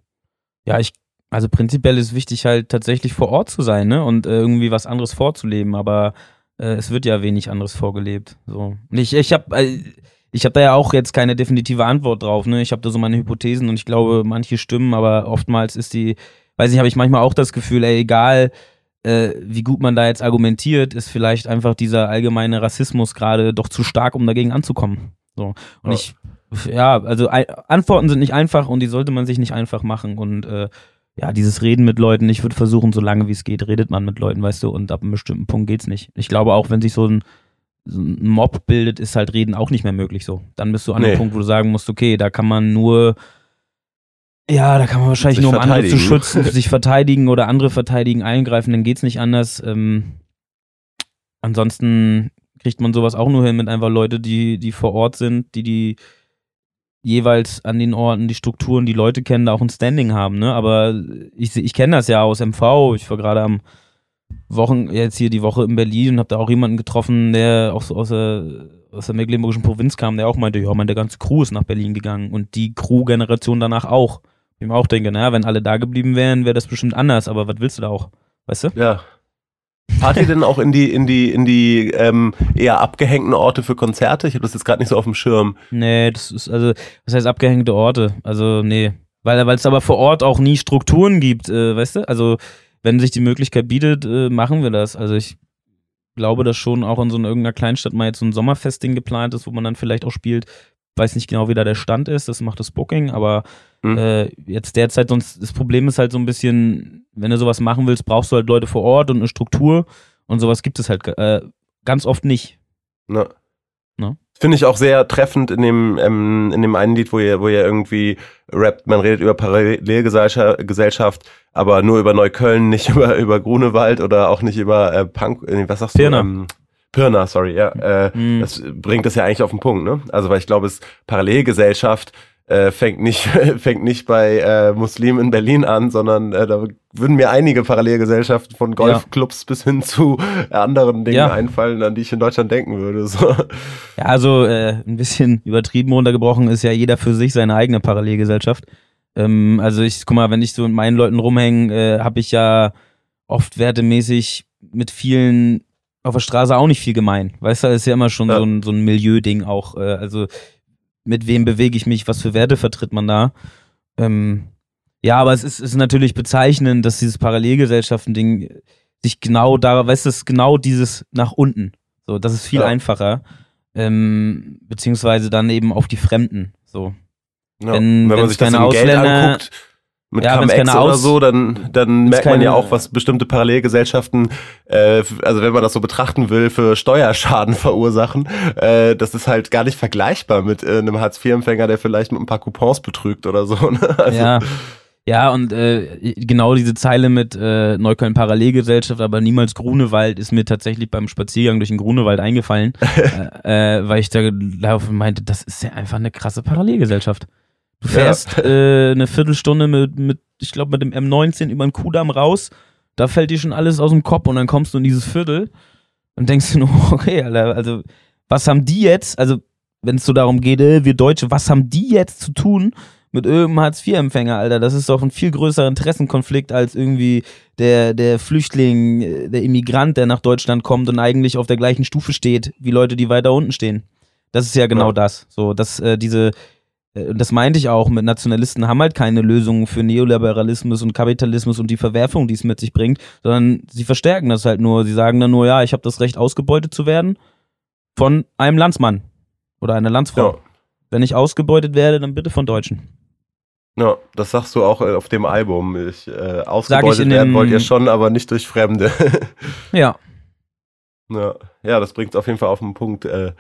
ja, ich, also prinzipiell ist wichtig halt tatsächlich vor Ort zu sein, ne? Und äh, irgendwie was anderes vorzuleben, aber äh, es wird ja wenig anderes vorgelebt. So. Und ich, ich habe äh, ich habe da ja auch jetzt keine definitive Antwort drauf, ne? Ich habe da so meine Hypothesen und ich glaube, manche stimmen, aber oftmals ist die weiß ich, habe ich manchmal auch das Gefühl, ey, egal äh, wie gut man da jetzt argumentiert, ist vielleicht einfach dieser allgemeine Rassismus gerade doch zu stark, um dagegen anzukommen. So. Und ich, ja, also Antworten sind nicht einfach und die sollte man sich nicht einfach machen. Und äh, ja, dieses Reden mit Leuten, ich würde versuchen, so lange wie es geht, redet man mit Leuten, weißt du, und ab einem bestimmten Punkt geht's nicht. Ich glaube auch, wenn sich so ein, so ein Mob bildet, ist halt Reden auch nicht mehr möglich so. Dann bist du an nee. dem Punkt, wo du sagen musst, okay, da kann man nur ja, da kann man wahrscheinlich nur, um andere zu schützen, sich verteidigen oder andere verteidigen, eingreifen, dann geht's nicht anders. Ähm, ansonsten kriegt man sowas auch nur hin mit einfach Leute, die, die vor Ort sind, die die jeweils an den Orten die Strukturen, die Leute kennen, da auch ein Standing haben, ne? Aber ich, ich kenne das ja aus MV. Ich war gerade am Wochen, jetzt hier die Woche in Berlin und habe da auch jemanden getroffen, der auch so aus der, aus der mecklenburgischen Provinz kam, der auch meinte, ja, meine ganze Crew ist nach Berlin gegangen und die Crew-Generation danach auch. Ich mir auch denke, naja, wenn alle da geblieben wären, wäre das bestimmt anders, aber was willst du da auch? Weißt du? Ja. Fahrt ihr denn auch in die, in die, in die ähm, eher abgehängten Orte für Konzerte? Ich habe das jetzt gerade nicht so auf dem Schirm. Nee, das ist, also, was heißt abgehängte Orte? Also, nee. Weil es aber vor Ort auch nie Strukturen gibt, äh, weißt du? Also, wenn sich die Möglichkeit bietet, äh, machen wir das. Also, ich glaube, dass schon auch in so einer irgendeiner Kleinstadt mal jetzt so ein Sommerfesting geplant ist, wo man dann vielleicht auch spielt. Weiß nicht genau, wie da der Stand ist, das macht das Booking, aber Mhm. Äh, jetzt derzeit, sonst das Problem ist halt so ein bisschen, wenn du sowas machen willst, brauchst du halt Leute vor Ort und eine Struktur und sowas gibt es halt äh, ganz oft nicht. Ne. Ne? Finde ich auch sehr treffend in dem, ähm, in dem einen Lied, wo ihr, wo ihr irgendwie rappt, man redet über Parallelgesellschaft, aber nur über Neukölln, nicht über, über Grunewald oder auch nicht über äh, Punk, äh, was sagst Pirna. du? Ähm, Pirna, sorry, ja. Äh, mhm. Das bringt das ja eigentlich auf den Punkt, ne? Also, weil ich glaube, es Parallelgesellschaft äh, fängt nicht fängt nicht bei äh, Muslimen in Berlin an, sondern äh, da würden mir einige Parallelgesellschaften von Golfclubs ja. bis hin zu anderen Dingen ja. einfallen, an die ich in Deutschland denken würde. So. Ja, also äh, ein bisschen übertrieben runtergebrochen ist ja jeder für sich seine eigene Parallelgesellschaft. Ähm, also ich guck mal, wenn ich so mit meinen Leuten rumhänge, äh, habe ich ja oft wertemäßig mit vielen auf der Straße auch nicht viel gemein. Weißt du, das ist ja immer schon ja. so ein, so ein Milieu-Ding auch. Äh, also mit wem bewege ich mich, was für Werte vertritt man da. Ähm, ja, aber es ist, ist natürlich bezeichnend, dass dieses Parallelgesellschaften-Ding sich genau da, weißt du, genau dieses nach unten. So, das ist viel ja. einfacher. Ähm, beziehungsweise dann eben auf die Fremden. So. Ja. Wenn, wenn man sich das im Ausländer, Geld anguckt, mit ja, Cum-Ex oder Aus so, dann, dann merkt man ja auch, was bestimmte Parallelgesellschaften, äh, also wenn man das so betrachten will, für Steuerschaden verursachen. Äh, das ist halt gar nicht vergleichbar mit äh, einem Hartz-IV-Empfänger, der vielleicht mit ein paar Coupons betrügt oder so. Ne? Also, ja. Ja, und äh, genau diese Zeile mit äh, Neukölln Parallelgesellschaft, aber niemals Grunewald ist mir tatsächlich beim Spaziergang durch den Grunewald eingefallen, äh, äh, weil ich da meinte, das ist ja einfach eine krasse Parallelgesellschaft. Du fährst ja. äh, eine Viertelstunde mit, mit ich glaube, mit dem M19 über den Kudamm raus, da fällt dir schon alles aus dem Kopf und dann kommst du in dieses Viertel und denkst du nur, okay, Alter, also was haben die jetzt, also wenn es so darum geht, äh, wir Deutsche, was haben die jetzt zu tun mit irgendeinem Hartz-IV-Empfänger, Alter? Das ist doch ein viel größerer Interessenkonflikt als irgendwie der, der Flüchtling, äh, der Immigrant, der nach Deutschland kommt und eigentlich auf der gleichen Stufe steht, wie Leute, die weiter unten stehen. Das ist ja genau ja. das. So, dass äh, diese, äh, das meinte ich auch, mit Nationalisten haben halt keine Lösungen für Neoliberalismus und Kapitalismus und die Verwerfung, die es mit sich bringt, sondern sie verstärken das halt nur. Sie sagen dann nur, ja, ich habe das Recht, ausgebeutet zu werden von einem Landsmann oder einer Landsfrau. Ja. Wenn ich ausgebeutet werde, dann bitte von Deutschen. Ja, das sagst du auch äh, auf dem Album. Ich, äh, ausgebeutet ich werden wollt ihr schon, aber nicht durch Fremde. ja. ja. Ja, das bringt es auf jeden Fall auf den Punkt. Äh,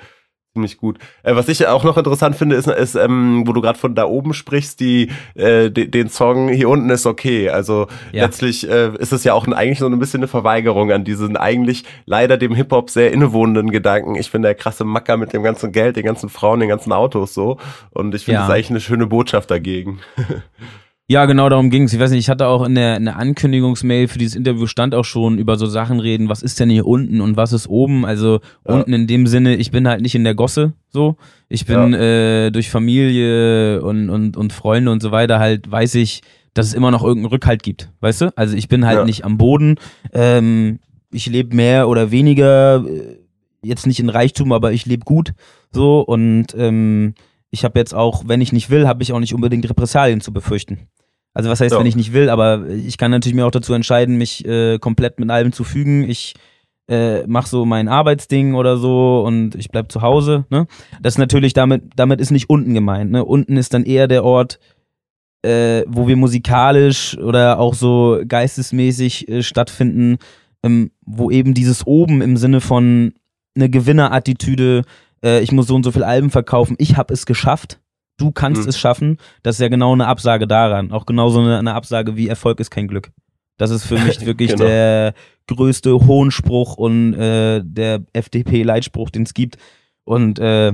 ziemlich gut. Äh, was ich auch noch interessant finde, ist, ist ähm, wo du gerade von da oben sprichst, die äh, de, den Song hier unten ist okay. Also ja. letztlich äh, ist es ja auch ein, eigentlich so ein bisschen eine Verweigerung an diesen eigentlich leider dem Hip Hop sehr innewohnenden Gedanken. Ich bin der krasse Macker mit dem ganzen Geld, den ganzen Frauen, den ganzen Autos so. Und ich finde ja. das eigentlich eine schöne Botschaft dagegen. Ja, genau darum ging es. Ich weiß nicht, ich hatte auch in der, in der Ankündigungsmail für dieses Interview stand auch schon über so Sachen reden, was ist denn hier unten und was ist oben. Also ja. unten in dem Sinne, ich bin halt nicht in der Gosse so. Ich bin ja. äh, durch Familie und, und, und Freunde und so weiter halt, weiß ich, dass es immer noch irgendeinen Rückhalt gibt. Weißt du? Also ich bin halt ja. nicht am Boden. Ähm, ich lebe mehr oder weniger, äh, jetzt nicht in Reichtum, aber ich lebe gut. So und ähm, ich habe jetzt auch, wenn ich nicht will, habe ich auch nicht unbedingt Repressalien zu befürchten. Also was heißt, ja. wenn ich nicht will, aber ich kann natürlich mir auch dazu entscheiden, mich äh, komplett mit allem zu fügen. Ich äh, mache so mein Arbeitsding oder so und ich bleib zu Hause. Ne? Das ist natürlich damit, damit ist nicht unten gemeint. Ne? Unten ist dann eher der Ort, äh, wo wir musikalisch oder auch so geistesmäßig äh, stattfinden, ähm, wo eben dieses oben im Sinne von eine Gewinnerattitüde, äh, ich muss so und so viel Alben verkaufen, ich habe es geschafft du kannst mhm. es schaffen, das ist ja genau eine Absage daran. Auch genauso eine, eine Absage wie Erfolg ist kein Glück. Das ist für mich wirklich genau. der größte Hohnspruch und äh, der FDP-Leitspruch, den es gibt. Und äh,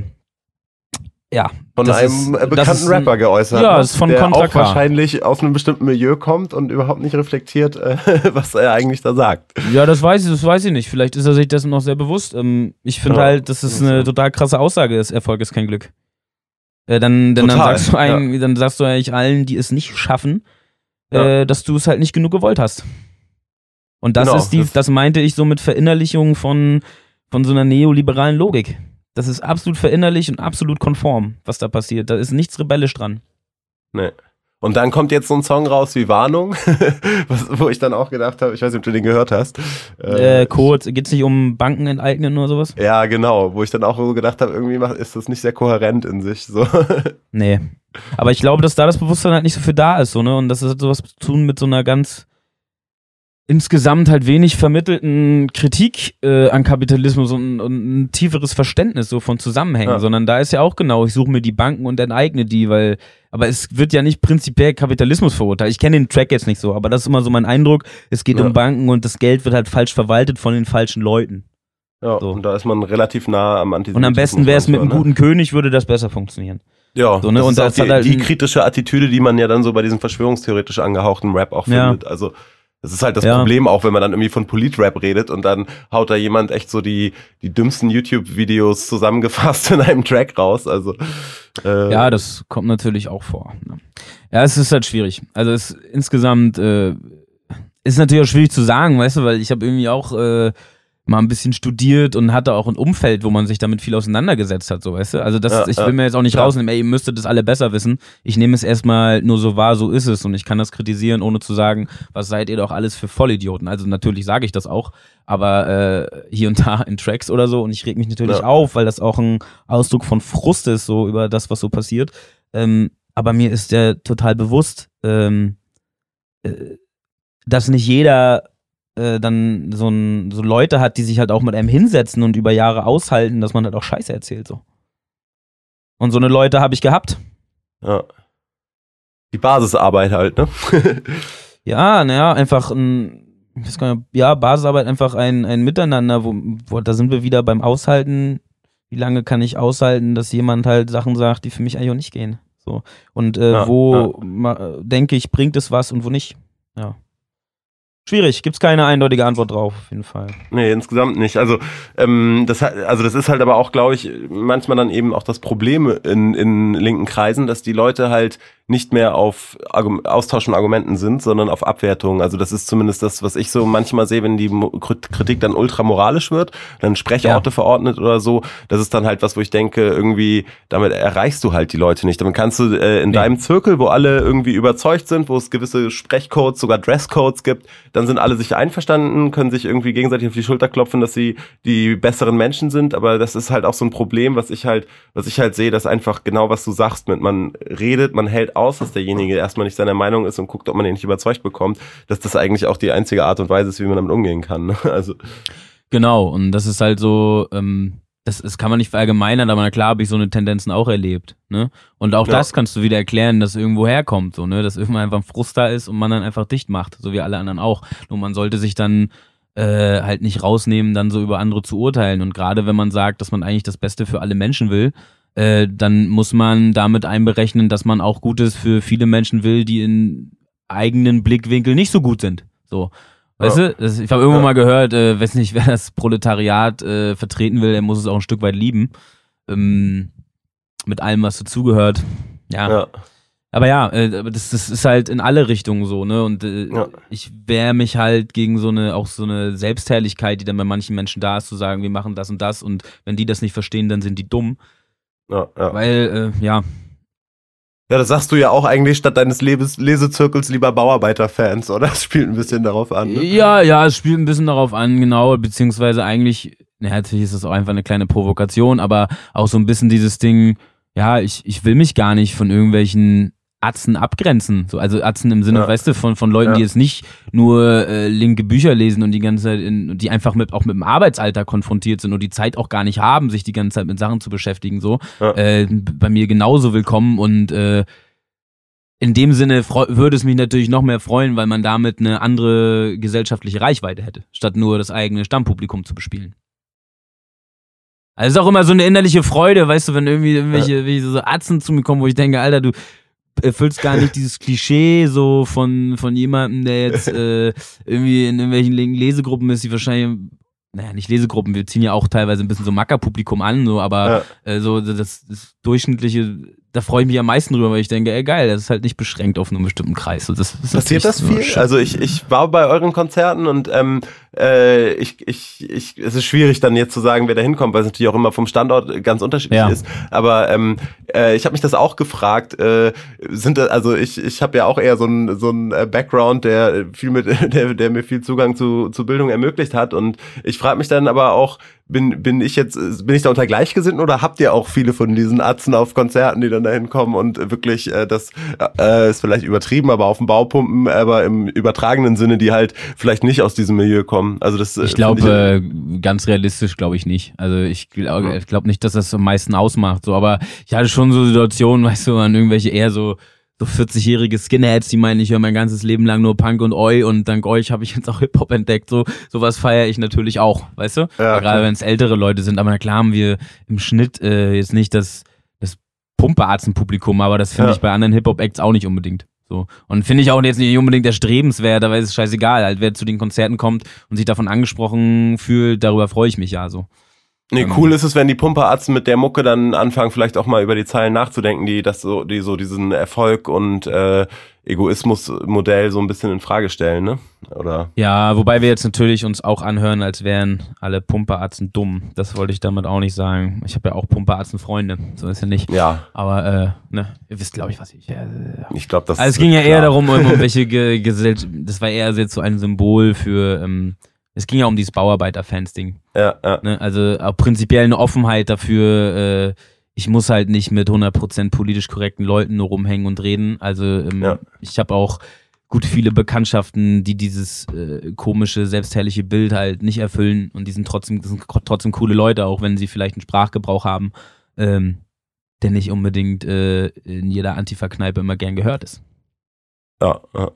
ja. Von einem ist, bekannten Rapper geäußert. Ja, ne? ist von der Contra auch wahrscheinlich aus einem bestimmten Milieu kommt und überhaupt nicht reflektiert, äh, was er eigentlich da sagt. Ja, das weiß ich, das weiß ich nicht. Vielleicht ist er sich dessen noch sehr bewusst. Ähm, ich finde ja, halt, dass es eine total krasse Aussage ist. Erfolg ist kein Glück. Äh, dann, dann, dann, sagst du ein, ja. dann sagst du eigentlich allen, die es nicht schaffen, ja. äh, dass du es halt nicht genug gewollt hast. Und das genau, ist die, das, das meinte ich so mit Verinnerlichung von, von so einer neoliberalen Logik. Das ist absolut verinnerlich und absolut konform, was da passiert. Da ist nichts rebellisch dran. Nee. Und dann kommt jetzt so ein Song raus wie Warnung, was, wo ich dann auch gedacht habe, ich weiß nicht, ob du den gehört hast. Äh, äh kurz, geht es nicht um Banken enteignen oder sowas? Ja, genau, wo ich dann auch so gedacht habe, irgendwie ist das nicht sehr kohärent in sich. So. Nee. Aber ich glaube, dass da das Bewusstsein halt nicht so viel da ist, so, ne? Und das hat sowas zu tun mit so einer ganz insgesamt halt wenig vermittelten Kritik äh, an Kapitalismus und, und, ein tieferes Verständnis so von Zusammenhängen, ja. sondern da ist ja auch genau, ich suche mir die Banken und enteigne die, weil, aber es wird ja nicht prinzipiell Kapitalismus verurteilt. Ich kenne den Track jetzt nicht so, aber das ist immer so mein Eindruck, es geht ja. um Banken und das Geld wird halt falsch verwaltet von den falschen Leuten. Ja, so. und da ist man relativ nah am Antisemitismus. Und am besten wäre es mit einem ne? guten König, würde das besser funktionieren. Ja, so, ne? und das ist die, halt die kritische Attitüde, die man ja dann so bei diesem verschwörungstheoretisch angehauchten Rap auch findet. Ja. Also das ist halt das ja. Problem, auch wenn man dann irgendwie von Politrap redet und dann haut da jemand echt so die, die dümmsten YouTube-Videos zusammengefasst in einem Track raus. Also äh Ja, das kommt natürlich auch vor. Ne? Ja, es ist halt schwierig. Also es insgesamt äh, ist natürlich auch schwierig zu sagen, weißt du, weil ich habe irgendwie auch äh, mal ein bisschen studiert und hatte auch ein Umfeld, wo man sich damit viel auseinandergesetzt hat, so weißt du. Also das, ja, ich will mir jetzt auch nicht ja. rausnehmen, ey, ihr müsstet das alle besser wissen. Ich nehme es erstmal nur so wahr, so ist es und ich kann das kritisieren, ohne zu sagen, was seid ihr doch alles für Vollidioten. Also natürlich sage ich das auch, aber äh, hier und da in Tracks oder so und ich reg mich natürlich ja. auf, weil das auch ein Ausdruck von Frust ist, so über das, was so passiert. Ähm, aber mir ist der total bewusst, ähm, äh, dass nicht jeder äh, dann so, ein, so Leute hat, die sich halt auch mit einem hinsetzen und über Jahre aushalten, dass man halt auch Scheiße erzählt so. Und so eine Leute habe ich gehabt. Ja. Die Basisarbeit halt, ne? ja, naja, einfach ein, ja, Basisarbeit einfach ein, ein Miteinander, wo, wo, da sind wir wieder beim Aushalten. Wie lange kann ich aushalten, dass jemand halt Sachen sagt, die für mich eigentlich auch nicht gehen? So. Und äh, ja, wo ja. denke ich, bringt es was und wo nicht? Ja. Schwierig, gibt es keine eindeutige Antwort drauf, auf jeden Fall. Nee, insgesamt nicht. Also, ähm, das, also das ist halt aber auch, glaube ich, manchmal dann eben auch das Problem in, in linken Kreisen, dass die Leute halt nicht mehr auf Argum Austausch von Argumenten sind, sondern auf Abwertung. Also das ist zumindest das, was ich so manchmal sehe, wenn die Kritik dann ultramoralisch wird, dann Sprechorte ja. verordnet oder so. Das ist dann halt was, wo ich denke, irgendwie, damit erreichst du halt die Leute nicht. Damit kannst du äh, in nee. deinem Zirkel, wo alle irgendwie überzeugt sind, wo es gewisse Sprechcodes, sogar Dresscodes gibt, dann sind alle sich einverstanden, können sich irgendwie gegenseitig auf die Schulter klopfen, dass sie die besseren Menschen sind. Aber das ist halt auch so ein Problem, was ich halt, was ich halt sehe, dass einfach genau was du sagst, mit man redet, man hält aus, dass derjenige erstmal nicht seiner Meinung ist und guckt, ob man ihn nicht überzeugt bekommt, dass das eigentlich auch die einzige Art und Weise ist, wie man damit umgehen kann. Ne? Also. Genau, und das ist halt so, ähm, das, das kann man nicht verallgemeinern, aber na klar habe ich so eine Tendenzen auch erlebt. Ne? Und auch ja. das kannst du wieder erklären, dass irgendwo herkommt, so, ne? Dass irgendwann einfach ein Frust da ist und man dann einfach dicht macht, so wie alle anderen auch. Nur man sollte sich dann äh, halt nicht rausnehmen, dann so über andere zu urteilen. Und gerade wenn man sagt, dass man eigentlich das Beste für alle Menschen will, äh, dann muss man damit einberechnen, dass man auch Gutes für viele Menschen will, die in eigenen Blickwinkel nicht so gut sind. So. Weißt ja. du, das, ich habe irgendwann ja. mal gehört, äh, weiß nicht, wer das Proletariat äh, vertreten will, der muss es auch ein Stück weit lieben. Ähm, mit allem, was dazugehört. Ja. ja. Aber ja, äh, das, das ist halt in alle Richtungen so, ne? Und äh, ja. ich wehre mich halt gegen so eine, auch so eine Selbstherrlichkeit, die dann bei manchen Menschen da ist, zu sagen, wir machen das und das und wenn die das nicht verstehen, dann sind die dumm. Ja, ja. Weil, äh, ja. Ja, das sagst du ja auch eigentlich statt deines Lebens Lesezirkels lieber Bauarbeiter-Fans, oder? Das spielt ein bisschen darauf an. Ne? Ja, ja, es spielt ein bisschen darauf an, genau, beziehungsweise eigentlich, naja, natürlich ist das auch einfach eine kleine Provokation, aber auch so ein bisschen dieses Ding, ja, ich, ich will mich gar nicht von irgendwelchen Atzen abgrenzen. So, also Atzen im Sinne, ja. weißt du, von, von Leuten, ja. die jetzt nicht nur äh, linke Bücher lesen und die ganze Zeit, in, die einfach mit, auch mit dem Arbeitsalter konfrontiert sind und die Zeit auch gar nicht haben, sich die ganze Zeit mit Sachen zu beschäftigen, so, ja. äh, bei mir genauso willkommen und äh, in dem Sinne würde es mich natürlich noch mehr freuen, weil man damit eine andere gesellschaftliche Reichweite hätte, statt nur das eigene Stammpublikum zu bespielen. Also es ist auch immer so eine innerliche Freude, weißt du, wenn irgendwie irgendwelche, ja. so Atzen zu mir kommen, wo ich denke, Alter, du, erfüllst gar nicht dieses Klischee so von, von jemandem, der jetzt äh, irgendwie in irgendwelchen Lesegruppen ist, die wahrscheinlich, naja, nicht Lesegruppen, wir ziehen ja auch teilweise ein bisschen so Mackerpublikum an, so, aber ja. äh, so das, das durchschnittliche, da freue ich mich am meisten drüber, weil ich denke, ey geil, das ist halt nicht beschränkt auf einen bestimmten Kreis. So, das, das Passiert das viel? Schön. Also ich, ich war bei euren Konzerten und ähm, äh, ich, ich, ich, es ist schwierig dann jetzt zu sagen, wer da hinkommt, weil es natürlich auch immer vom Standort ganz unterschiedlich ja. ist. Aber ähm, äh, ich habe mich das auch gefragt. Äh, sind also ich, ich habe ja auch eher so ein so ein äh, Background, der viel mit, der, der mir viel Zugang zu, zu Bildung ermöglicht hat. Und ich frage mich dann aber auch, bin, bin ich jetzt, bin ich da unter Gleichgesinnten oder habt ihr auch viele von diesen Atzen auf Konzerten, die dann da hinkommen und wirklich äh, das äh, ist vielleicht übertrieben, aber auf dem Baupumpen, aber im übertragenen Sinne, die halt vielleicht nicht aus diesem Milieu kommen. Also das äh, Ich glaube, äh, ganz realistisch glaube ich nicht. Also ich glaube ich glaub nicht, dass das am meisten ausmacht. So, aber ich hatte schon so Situationen, weißt du, an irgendwelche eher so so 40-jährige Skinheads, die meinen, ich höre mein ganzes Leben lang nur Punk und Oi und dank euch habe ich jetzt auch Hip-Hop entdeckt. So sowas feiere ich natürlich auch, weißt du? Ja, Gerade wenn es ältere Leute sind. Aber na klar haben wir im Schnitt äh, jetzt nicht das, das Pumpearzenpublikum, aber das finde ja. ich bei anderen Hip-Hop-Acts auch nicht unbedingt. So. Und finde ich auch jetzt nicht unbedingt erstrebenswert, aber ist scheißegal. Halt, wer zu den Konzerten kommt und sich davon angesprochen fühlt, darüber freue ich mich ja so. Nee, ähm, cool ist es, wenn die Pumperarzen mit der Mucke dann anfangen, vielleicht auch mal über die Zeilen nachzudenken, die das so, die so diesen Erfolg und äh, Egoismus-Modell so ein bisschen in Frage stellen, ne? Oder? Ja, wobei wir jetzt natürlich uns auch anhören, als wären alle Pumperarzen dumm. Das wollte ich damit auch nicht sagen. Ich habe ja auch Pumperarzen-Freunde, so ist ja nicht. Ja. Aber äh, ne, ihr wisst, glaube ich, was ich. Äh, ich glaube, das. Also es ging ja klar. eher darum, um, um welche Gesellschaft. Das war eher jetzt so ein Symbol für. Ähm, es ging ja um dieses Bauarbeiter-Fans-Ding. Ja, ja. Ne? Also auch prinzipiell eine Offenheit dafür, äh, ich muss halt nicht mit 100% politisch korrekten Leuten nur rumhängen und reden. Also ähm, ja. ich habe auch gut viele Bekanntschaften, die dieses äh, komische, selbstherrliche Bild halt nicht erfüllen und die sind trotzdem, sind trotzdem coole Leute, auch wenn sie vielleicht einen Sprachgebrauch haben, ähm, der nicht unbedingt äh, in jeder Antifa-Kneipe immer gern gehört ist. Ja, ja.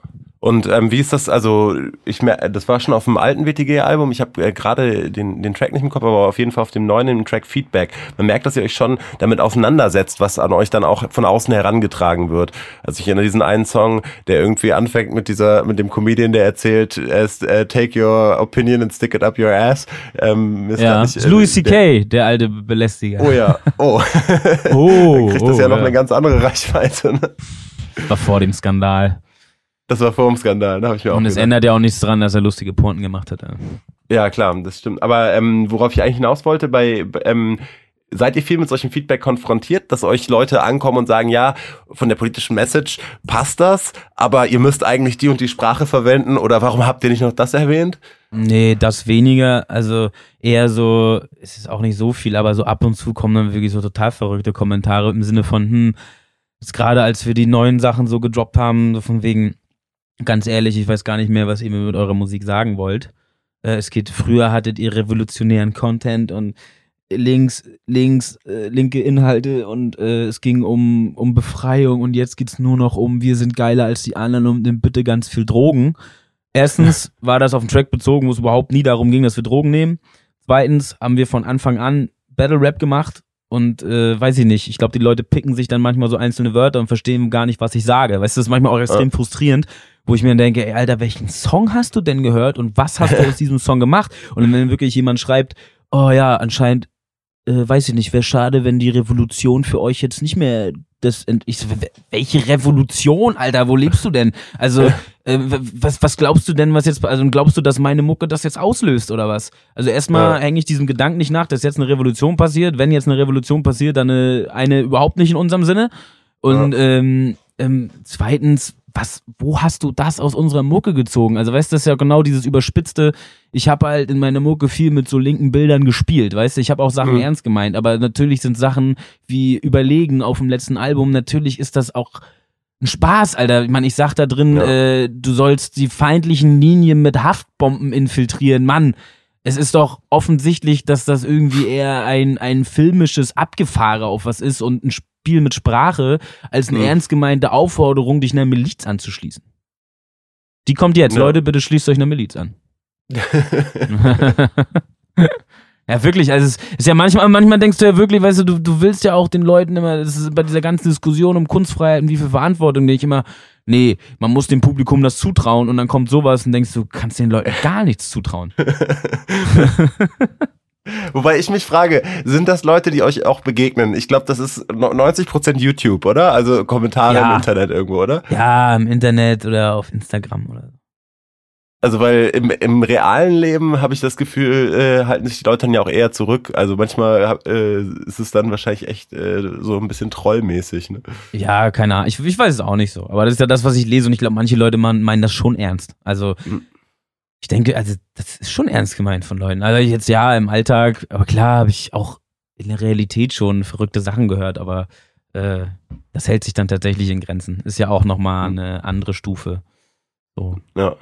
Und ähm, wie ist das, also ich mer das war schon auf dem alten WTG-Album, ich habe äh, gerade den, den Track nicht im Kopf, aber auf jeden Fall auf dem neuen, im Track Feedback. Man merkt, dass ihr euch schon damit auseinandersetzt, was an euch dann auch von außen herangetragen wird. Also ich erinnere diesen einen Song, der irgendwie anfängt mit dieser, mit dem Comedian, der erzählt, erst, uh, take your opinion and stick it up your ass. Ähm, ist ja, nicht, äh, Louis C.K., der, der, alte Belästiger. Oh ja, oh. oh, kriegt das oh, ja noch ja. eine ganz andere Reichweite. Ne? War vor dem Skandal. Das war vor dem Skandal, da habe ich mir auch Und es ändert ja auch nichts dran, dass er lustige Pointen gemacht hat. Ja, klar, das stimmt. Aber ähm, worauf ich eigentlich hinaus wollte, bei ähm, seid ihr viel mit solchem Feedback konfrontiert, dass euch Leute ankommen und sagen, ja, von der politischen Message passt das, aber ihr müsst eigentlich die und die Sprache verwenden oder warum habt ihr nicht noch das erwähnt? Nee, das weniger, also eher so, es ist auch nicht so viel, aber so ab und zu kommen dann wirklich so total verrückte Kommentare im Sinne von, hm, jetzt gerade als wir die neuen Sachen so gedroppt haben, so von wegen, Ganz ehrlich, ich weiß gar nicht mehr, was ihr mir mit eurer Musik sagen wollt. Äh, es geht, früher hattet ihr revolutionären Content und links, links, äh, linke Inhalte und äh, es ging um, um Befreiung und jetzt geht es nur noch um, wir sind geiler als die anderen und nimm bitte ganz viel Drogen. Erstens war das auf den Track bezogen, wo es überhaupt nie darum ging, dass wir Drogen nehmen. Zweitens haben wir von Anfang an Battle Rap gemacht und äh, weiß ich nicht, ich glaube, die Leute picken sich dann manchmal so einzelne Wörter und verstehen gar nicht, was ich sage. Weißt du, das ist manchmal auch extrem frustrierend, wo ich mir dann denke, ey, Alter, welchen Song hast du denn gehört und was hast du aus diesem Song gemacht? Und wenn wirklich jemand schreibt, oh ja, anscheinend, äh, weiß ich nicht, wäre schade, wenn die Revolution für euch jetzt nicht mehr das, ich so, welche Revolution, Alter, wo lebst du denn? Also, äh, was, was glaubst du denn, was jetzt, also glaubst du, dass meine Mucke das jetzt auslöst oder was? Also erstmal ja. hänge ich diesem Gedanken nicht nach, dass jetzt eine Revolution passiert. Wenn jetzt eine Revolution passiert, dann eine, eine überhaupt nicht in unserem Sinne. Und ja. ähm, ähm, zweitens, was, wo hast du das aus unserer Mucke gezogen? Also, weißt du, das ist ja genau dieses überspitzte, ich habe halt in meiner Mucke viel mit so linken Bildern gespielt, weißt du, ich habe auch Sachen mhm. ernst gemeint, aber natürlich sind Sachen wie Überlegen auf dem letzten Album, natürlich ist das auch ein Spaß, Alter. Ich meine, ich sag da drin, ja. äh, du sollst die feindlichen Linien mit Haftbomben infiltrieren. Mann, es ist doch offensichtlich, dass das irgendwie eher ein, ein filmisches Abgefahre auf was ist und ein Spiel Spiel mit Sprache als eine mhm. ernst gemeinte Aufforderung, dich einer Miliz anzuschließen. Die kommt jetzt. Ja. Leute, bitte schließt euch einer Miliz an. ja, wirklich. Also, es ist ja manchmal, manchmal denkst du ja wirklich, weißt du, du, du willst ja auch den Leuten immer, das ist bei dieser ganzen Diskussion um Kunstfreiheit und wie viel Verantwortung, denke ich immer, nee, man muss dem Publikum das zutrauen und dann kommt sowas und denkst du, kannst den Leuten gar nichts zutrauen. Wobei ich mich frage, sind das Leute, die euch auch begegnen? Ich glaube, das ist 90% YouTube, oder? Also Kommentare ja. im Internet irgendwo, oder? Ja, im Internet oder auf Instagram oder so. Also weil im, im realen Leben habe ich das Gefühl, äh, halten sich die Leute dann ja auch eher zurück. Also manchmal äh, ist es dann wahrscheinlich echt äh, so ein bisschen trollmäßig. Ne? Ja, keine Ahnung. Ich, ich weiß es auch nicht so. Aber das ist ja das, was ich lese und ich glaube, manche Leute meinen das schon ernst. Also mhm. Ich denke, also das ist schon ernst gemeint von Leuten. Also jetzt ja im Alltag, aber klar habe ich auch in der Realität schon verrückte Sachen gehört, aber äh, das hält sich dann tatsächlich in Grenzen. Ist ja auch nochmal mhm. eine andere Stufe. So. Ja.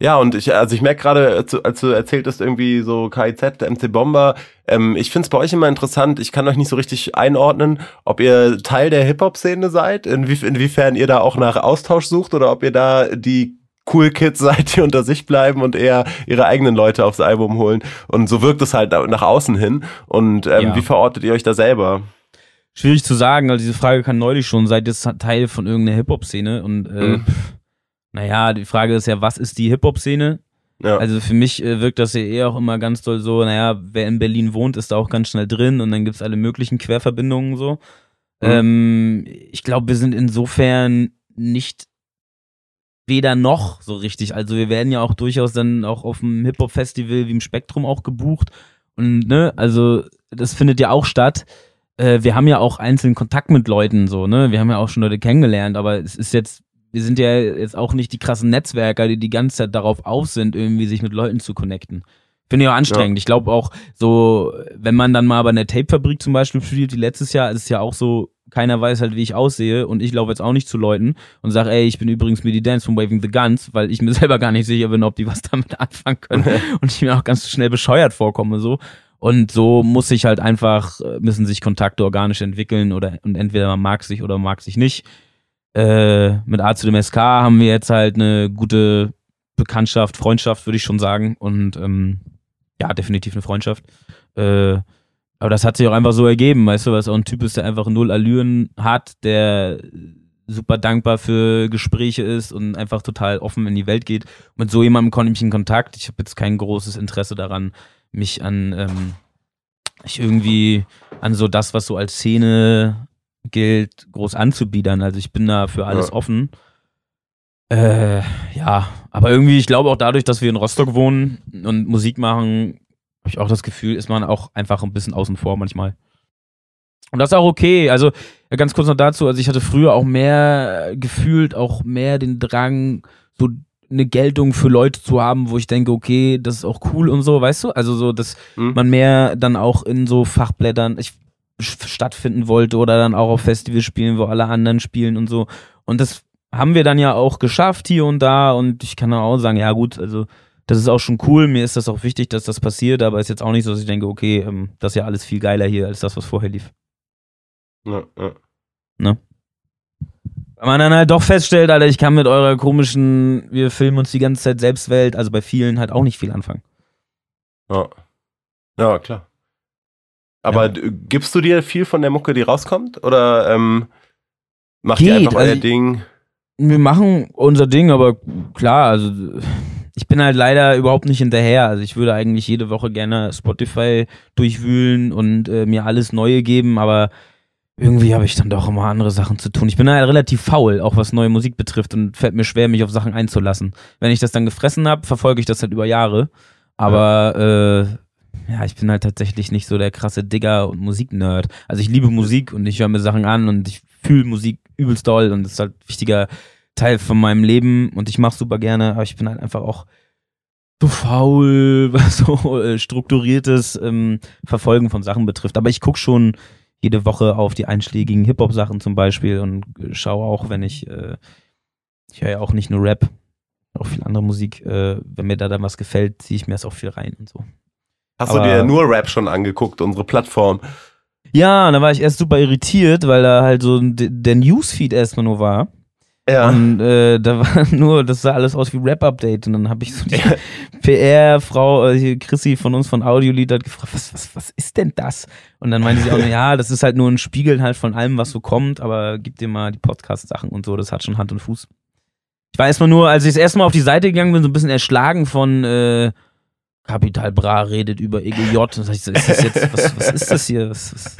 Ja, und ich, also ich merke gerade, als du erzählt hast, irgendwie so KIZ, MC Bomber, ähm, ich finde es bei euch immer interessant, ich kann euch nicht so richtig einordnen, ob ihr Teil der Hip-Hop-Szene seid, inwie, inwiefern ihr da auch nach Austausch sucht oder ob ihr da die Cool Kids seid, die unter sich bleiben und eher ihre eigenen Leute aufs Album holen. Und so wirkt es halt nach außen hin. Und ähm, ja. wie verortet ihr euch da selber? Schwierig zu sagen, also diese Frage kann neulich schon, seid ihr Teil von irgendeiner Hip-Hop-Szene und äh, mhm naja, die Frage ist ja, was ist die Hip-Hop-Szene? Ja. Also für mich äh, wirkt das ja eher auch immer ganz doll so, naja, wer in Berlin wohnt, ist da auch ganz schnell drin und dann gibt es alle möglichen Querverbindungen so. Mhm. Ähm, ich glaube, wir sind insofern nicht weder noch so richtig. Also wir werden ja auch durchaus dann auch auf dem Hip-Hop-Festival wie im Spektrum auch gebucht. Und ne, also das findet ja auch statt. Äh, wir haben ja auch einzelnen Kontakt mit Leuten so, ne? Wir haben ja auch schon Leute kennengelernt, aber es ist jetzt wir sind ja jetzt auch nicht die krassen Netzwerker, die die ganze Zeit darauf auf sind, irgendwie sich mit Leuten zu connecten. Finde ich auch anstrengend. Ja. Ich glaube auch so, wenn man dann mal bei einer Tape-Fabrik zum Beispiel studiert, wie letztes Jahr, ist es ja auch so, keiner weiß halt, wie ich aussehe und ich laufe jetzt auch nicht zu Leuten und sage, ey, ich bin übrigens Midi Dance von Waving the Guns, weil ich mir selber gar nicht sicher bin, ob die was damit anfangen können und ich mir auch ganz schnell bescheuert vorkomme so. Und so muss sich halt einfach, müssen sich Kontakte organisch entwickeln oder und entweder man mag sich oder man mag sich nicht äh, mit A zu dem SK haben wir jetzt halt eine gute Bekanntschaft, Freundschaft, würde ich schon sagen. Und ähm, ja, definitiv eine Freundschaft. Äh, aber das hat sich auch einfach so ergeben, weißt du, weil es auch ein Typ ist, der einfach null Allüren hat, der super dankbar für Gespräche ist und einfach total offen in die Welt geht. mit so jemandem konnte ich in Kontakt. Ich habe jetzt kein großes Interesse daran, mich an ähm, ich irgendwie an so das, was so als Szene gilt, groß anzubiedern. Also ich bin da für alles ja. offen. Äh, ja, aber irgendwie, ich glaube auch dadurch, dass wir in Rostock wohnen und Musik machen, habe ich auch das Gefühl, ist man auch einfach ein bisschen außen vor manchmal. Und das ist auch okay. Also ganz kurz noch dazu, also ich hatte früher auch mehr gefühlt, auch mehr den Drang, so eine Geltung für Leute zu haben, wo ich denke, okay, das ist auch cool und so, weißt du? Also so, dass mhm. man mehr dann auch in so Fachblättern, ich stattfinden wollte oder dann auch auf Festivals spielen, wo alle anderen spielen und so. Und das haben wir dann ja auch geschafft hier und da und ich kann auch sagen, ja gut, also das ist auch schon cool, mir ist das auch wichtig, dass das passiert, aber ist jetzt auch nicht so, dass ich denke, okay, ähm, das ist ja alles viel geiler hier als das, was vorher lief. Ja, ja. Ne? Weil man dann halt doch feststellt, Alter, ich kann mit eurer komischen, wir filmen uns die ganze Zeit Selbstwelt, also bei vielen halt auch nicht viel anfangen. Ja. Ja, klar. Aber ja. gibst du dir viel von der Mucke, die rauskommt? Oder ähm, macht Geht, ihr einfach euer also, Ding? Wir machen unser Ding, aber klar, also ich bin halt leider überhaupt nicht hinterher. Also ich würde eigentlich jede Woche gerne Spotify durchwühlen und äh, mir alles Neue geben, aber irgendwie habe ich dann doch immer andere Sachen zu tun. Ich bin halt relativ faul, auch was neue Musik betrifft und fällt mir schwer, mich auf Sachen einzulassen. Wenn ich das dann gefressen habe, verfolge ich das halt über Jahre. Aber ja. äh, ja, ich bin halt tatsächlich nicht so der krasse Digger und Musiknerd. Also ich liebe Musik und ich höre mir Sachen an und ich fühle Musik übelst doll und das ist halt wichtiger Teil von meinem Leben und ich mache super gerne, aber ich bin halt einfach auch so faul, was so äh, strukturiertes ähm, Verfolgen von Sachen betrifft. Aber ich gucke schon jede Woche auf die einschlägigen Hip-Hop-Sachen zum Beispiel und äh, schaue auch, wenn ich, äh, ich höre ja auch nicht nur Rap, auch viel andere Musik, äh, wenn mir da dann was gefällt, ziehe ich mir das auch viel rein und so. Hast Aber, du dir nur Rap schon angeguckt, unsere Plattform? Ja, da war ich erst super irritiert, weil da halt so der Newsfeed erstmal nur war. Ja. Und äh, da war nur, das sah alles aus wie Rap-Update. Und dann habe ich so die ja. PR-Frau, äh, Chrissy von uns von Audiolied hat gefragt, was, was, was ist denn das? Und dann meinte sie auch, ja, das ist halt nur ein Spiegeln halt von allem, was so kommt, aber gib dir mal die Podcast-Sachen und so, das hat schon Hand und Fuß. Ich war erstmal nur, als ich das erste Mal auf die Seite gegangen bin, so ein bisschen erschlagen von äh, Capital Bra redet über EGJ. Und sag ich so, ist das jetzt, was, was ist das hier? Was, was?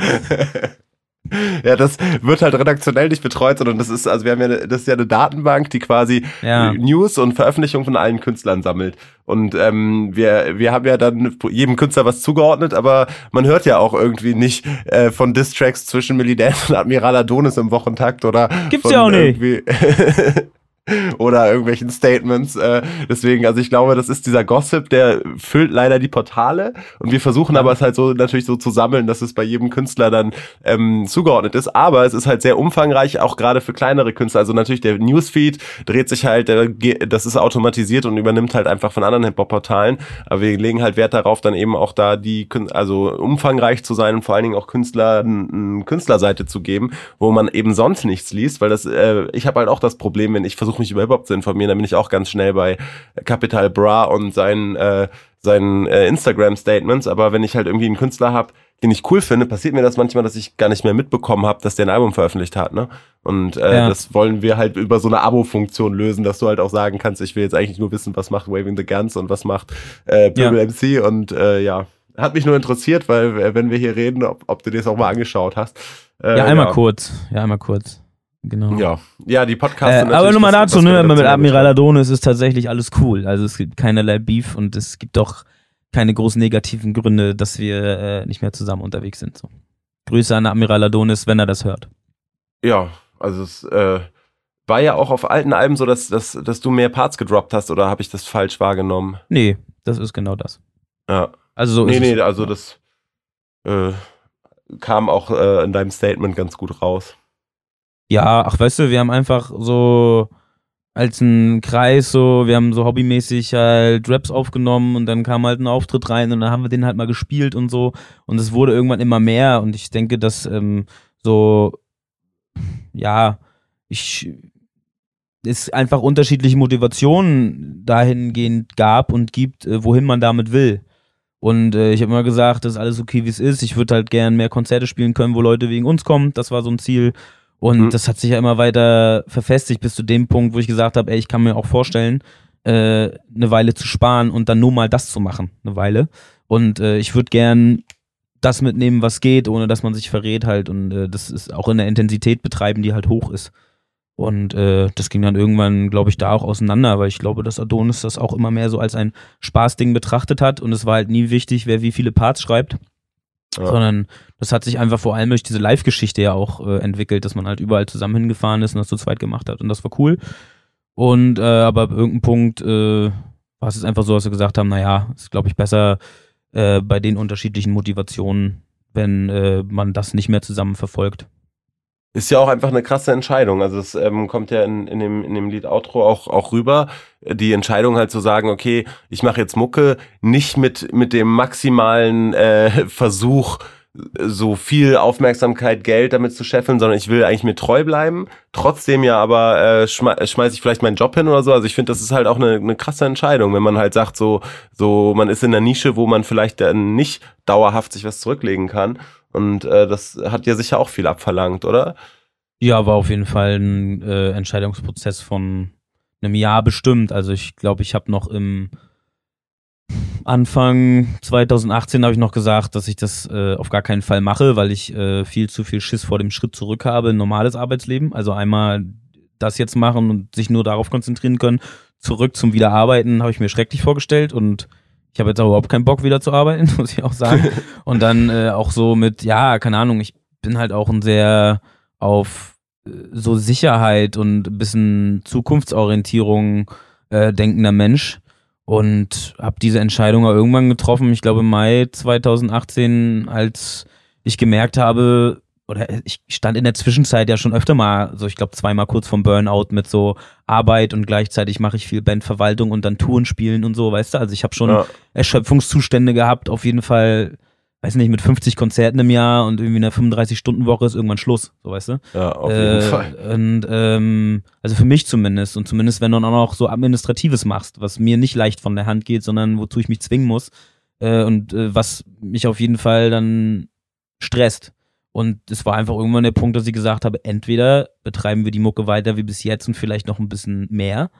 Ja, das wird halt redaktionell nicht betreut, sondern das ist, also wir haben ja, das ist ja eine Datenbank, die quasi Ja. News und Veröffentlichungen von allen Künstlern sammelt. Und ähm, wir, wir haben ja dann jedem Künstler was zugeordnet, aber man hört ja auch irgendwie nicht äh, von Distracks zwischen Millie Dance und Admiral Adonis im Wochentakt oder Gibt's von ja auch nicht. oder irgendwelchen Statements. Äh, deswegen, also ich glaube, das ist dieser Gossip, der füllt leider die Portale und wir versuchen aber es halt so natürlich so zu sammeln, dass es bei jedem Künstler dann ähm, zugeordnet ist. Aber es ist halt sehr umfangreich, auch gerade für kleinere Künstler. Also natürlich der Newsfeed dreht sich halt, der, das ist automatisiert und übernimmt halt einfach von anderen Hip-Hop-Portalen. Aber wir legen halt Wert darauf, dann eben auch da die, also umfangreich zu sein und vor allen Dingen auch Künstler eine Künstlerseite zu geben, wo man eben sonst nichts liest, weil das, äh, ich habe halt auch das Problem, wenn ich versuche mich über Hip-Hop zu informieren, dann bin ich auch ganz schnell bei Capital Bra und seinen, äh, seinen äh, Instagram-Statements, aber wenn ich halt irgendwie einen Künstler habe, den ich cool finde, passiert mir das manchmal, dass ich gar nicht mehr mitbekommen habe, dass der ein Album veröffentlicht hat, ne? Und äh, Ja. das wollen wir halt über so eine Abo-Funktion lösen, dass du halt auch sagen kannst, ich will jetzt eigentlich nur wissen, was macht Waving the Guns und was macht äh, Purple MC und äh, ja, hat mich nur interessiert, weil äh, wenn wir hier reden, ob, ob du dir das auch mal angeschaut hast. Äh, Ja, einmal ja. kurz. Ja, einmal kurz. Genau. Ja, ja, die Podcasts. Äh, aber nochmal das, dazu, ne, wir wenn man mit Admiral. Adonis ist tatsächlich alles cool. Also es gibt keinerlei Beef und es gibt auch keine großen negativen Gründe, dass wir äh, nicht mehr zusammen unterwegs sind. So. Grüße an Admiral Adonis, wenn er das hört. Ja, also es äh, war ja auch auf alten Alben so, dass, dass, dass du mehr Parts gedroppt hast, oder habe ich das falsch wahrgenommen? Nee, das ist genau das. Ja. Also so nee, ist nee, es. also das äh, kam auch äh, in deinem Statement ganz gut raus. Ja, ach weißt du, wir haben einfach so als ein Kreis so, wir haben so hobbymäßig halt Raps aufgenommen und dann kam halt ein Auftritt rein und dann haben wir den halt mal gespielt und so und es wurde irgendwann immer mehr und ich denke, dass ähm, so ja, ich es einfach unterschiedliche Motivationen dahingehend gab und gibt, äh, wohin man damit will. Und äh, ich habe immer gesagt, das ist alles okay, wie es ist. Ich würde halt gern mehr Konzerte spielen können, wo Leute wegen uns kommen. Das war so ein Ziel. Und Mhm. das hat sich ja immer weiter verfestigt bis zu dem Punkt, wo ich gesagt habe, ey, ich kann mir auch vorstellen, äh, eine Weile zu sparen und dann nur mal das zu machen, eine Weile. Und äh, ich würde gern das mitnehmen, was geht, ohne dass man sich verrät halt. Und äh, das ist auch in der Intensität betreiben, die halt hoch ist. Und äh, das ging dann irgendwann, glaube ich, da auch auseinander, weil ich glaube, dass Adonis das auch immer mehr so als ein Spaßding betrachtet hat. Und es war halt nie wichtig, wer wie viele Parts schreibt, Ja. sondern das hat sich einfach vor allem durch diese Live-Geschichte ja auch äh, entwickelt, dass man halt überall zusammen hingefahren ist und das zu zweit gemacht hat. Und das war cool. Und äh, aber ab irgendeinem Punkt äh, war es einfach so, dass wir gesagt haben, naja, ist glaube ich besser äh, bei den unterschiedlichen Motivationen, wenn äh, man das nicht mehr zusammen verfolgt. Ist ja auch einfach eine krasse Entscheidung. Also es ähm, kommt ja in, in, dem, in dem Lied Outro auch, auch rüber. Die Entscheidung halt zu sagen, okay, ich mache jetzt Mucke nicht mit, mit dem maximalen äh, Versuch, so viel Aufmerksamkeit, Geld damit zu scheffeln, sondern ich will eigentlich mir treu bleiben. Trotzdem ja aber äh, schme schmeiße ich vielleicht meinen Job hin oder so. Also ich finde, das ist halt auch eine, eine krasse Entscheidung, wenn man halt sagt, so, so, man ist in einer Nische, wo man vielleicht dann nicht dauerhaft sich was zurücklegen kann. Und äh, das hat ja sicher auch viel abverlangt, oder? Ja, war auf jeden Fall ein äh, Entscheidungsprozess von einem Jahr bestimmt. Also ich glaube, ich habe noch im Anfang 2018 habe ich noch gesagt, dass ich das äh, auf gar keinen Fall mache, weil ich äh, viel zu viel Schiss vor dem Schritt zurück habe, normales Arbeitsleben. Also einmal das jetzt machen und sich nur darauf konzentrieren können. Zurück zum Wiederarbeiten habe ich mir schrecklich vorgestellt und ich habe jetzt auch überhaupt keinen Bock wieder zu arbeiten, muss ich auch sagen. Und dann äh, auch so mit, ja, keine Ahnung, ich bin halt auch ein sehr auf äh, so Sicherheit und ein bisschen Zukunftsorientierung äh, denkender Mensch und habe diese Entscheidung auch irgendwann getroffen, ich glaube im Mai 2018, als ich gemerkt habe, oder ich stand in der Zwischenzeit ja schon öfter mal, so ich glaube zweimal kurz vom Burnout mit so Arbeit und gleichzeitig mache ich viel Bandverwaltung und dann Touren spielen und so, weißt du? Also ich habe schon Ja. Erschöpfungszustände gehabt, auf jeden Fall, weiß nicht, mit 50 Konzerten im Jahr und irgendwie einer 35-Stunden-Woche ist irgendwann Schluss, so weißt du? Ja, auf Äh, jeden Fall. Und ähm, also für mich zumindest und zumindest wenn du dann auch noch so Administratives machst, was mir nicht leicht von der Hand geht, sondern wozu ich mich zwingen muss äh, und äh, was mich auf jeden Fall dann stresst. Und es war einfach irgendwann der Punkt, dass ich gesagt habe, entweder betreiben wir die Mucke weiter wie bis jetzt und vielleicht noch ein bisschen mehr,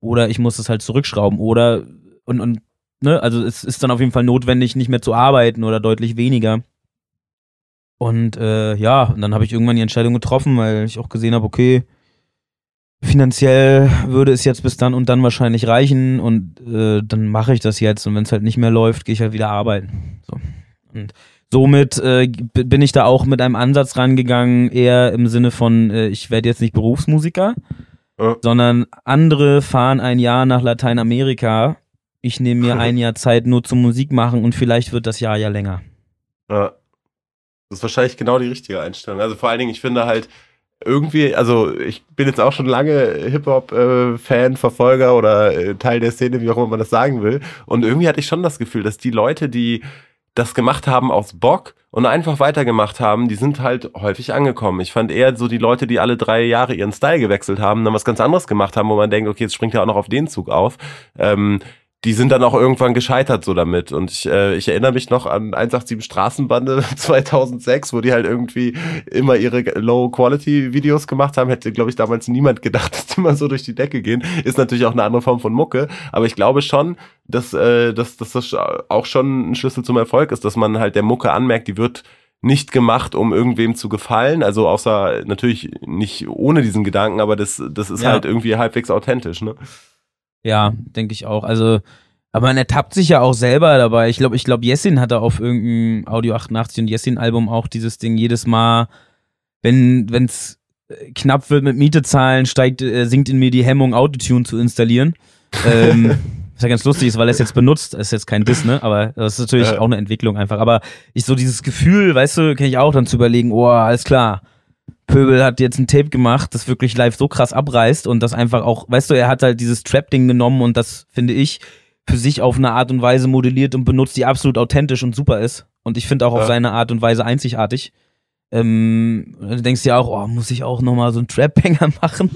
oder ich muss es halt zurückschrauben, oder und, und ne, also es ist dann auf jeden Fall notwendig, nicht mehr zu arbeiten oder deutlich weniger. Und äh, ja, und dann habe ich irgendwann die Entscheidung getroffen, weil ich auch gesehen habe, okay, finanziell würde es jetzt bis dann und dann wahrscheinlich reichen und äh, dann mache ich das jetzt und wenn es halt nicht mehr läuft, gehe ich halt wieder arbeiten. So. Und somit äh, bin ich da auch mit einem Ansatz rangegangen, eher im Sinne von, äh, ich werde jetzt nicht Berufsmusiker, ja. sondern andere fahren ein Jahr nach Lateinamerika. Ich nehme mir ein Jahr Zeit nur zum Musik machen und vielleicht wird das Jahr ja länger. Ja. Das ist wahrscheinlich genau die richtige Einstellung. Also vor allen Dingen, ich finde halt, irgendwie, also ich bin jetzt auch schon lange Hip-Hop-Fan, Verfolger oder äh, Teil der Szene, wie auch immer man das sagen will. Und irgendwie hatte ich schon das Gefühl, dass die Leute, die das gemacht haben aus Bock und einfach weitergemacht haben, die sind halt häufig angekommen. Ich fand eher so die Leute, die alle drei Jahre ihren Style gewechselt haben, dann was ganz anderes gemacht haben, wo man denkt, okay, jetzt springt er auch noch auf den Zug auf. Ähm, die sind dann auch irgendwann gescheitert so damit. Und ich, äh, ich erinnere mich noch an 187 Straßenbande 2006, wo die halt irgendwie immer ihre Low-Quality-Videos gemacht haben. Hätte, glaube ich, damals niemand gedacht, dass die mal so durch die Decke gehen. Ist natürlich auch eine andere Form von Mucke. Aber ich glaube schon, dass, äh, dass, dass das auch schon ein Schlüssel zum Erfolg ist, dass man halt der Mucke anmerkt, die wird nicht gemacht, um irgendwem zu gefallen. Also außer natürlich nicht ohne diesen Gedanken, aber das, das ist ja. halt irgendwie halbwegs authentisch, ne? Ja, denke ich auch. Also, aber man ertappt sich ja auch selber dabei. Ich glaube, ich glaube, Jessin hatte auf irgendeinem Audio 88 und Jessin-Album auch dieses Ding jedes Mal, wenn es äh, knapp wird mit Miete zahlen, steigt, äh, sinkt in mir die Hemmung, Autotune zu installieren. ähm, was ja ganz lustig ist, weil er es jetzt benutzt. Ist jetzt kein Diss, ne? Aber das ist natürlich äh. auch eine Entwicklung einfach. Aber ich so dieses Gefühl, weißt du, kenne ich auch dann zu überlegen, oh, alles klar Pöbel hat jetzt ein Tape gemacht, das wirklich live so krass abreißt und das einfach auch, weißt du, er hat halt dieses Trap-Ding genommen und das, finde ich, für sich auf eine Art und Weise modelliert und benutzt, die absolut authentisch und super ist. Und ich finde auch ja. auf seine Art und Weise einzigartig. Ähm, du denkst ja auch, oh, muss ich auch nochmal so einen Trap-Banger machen?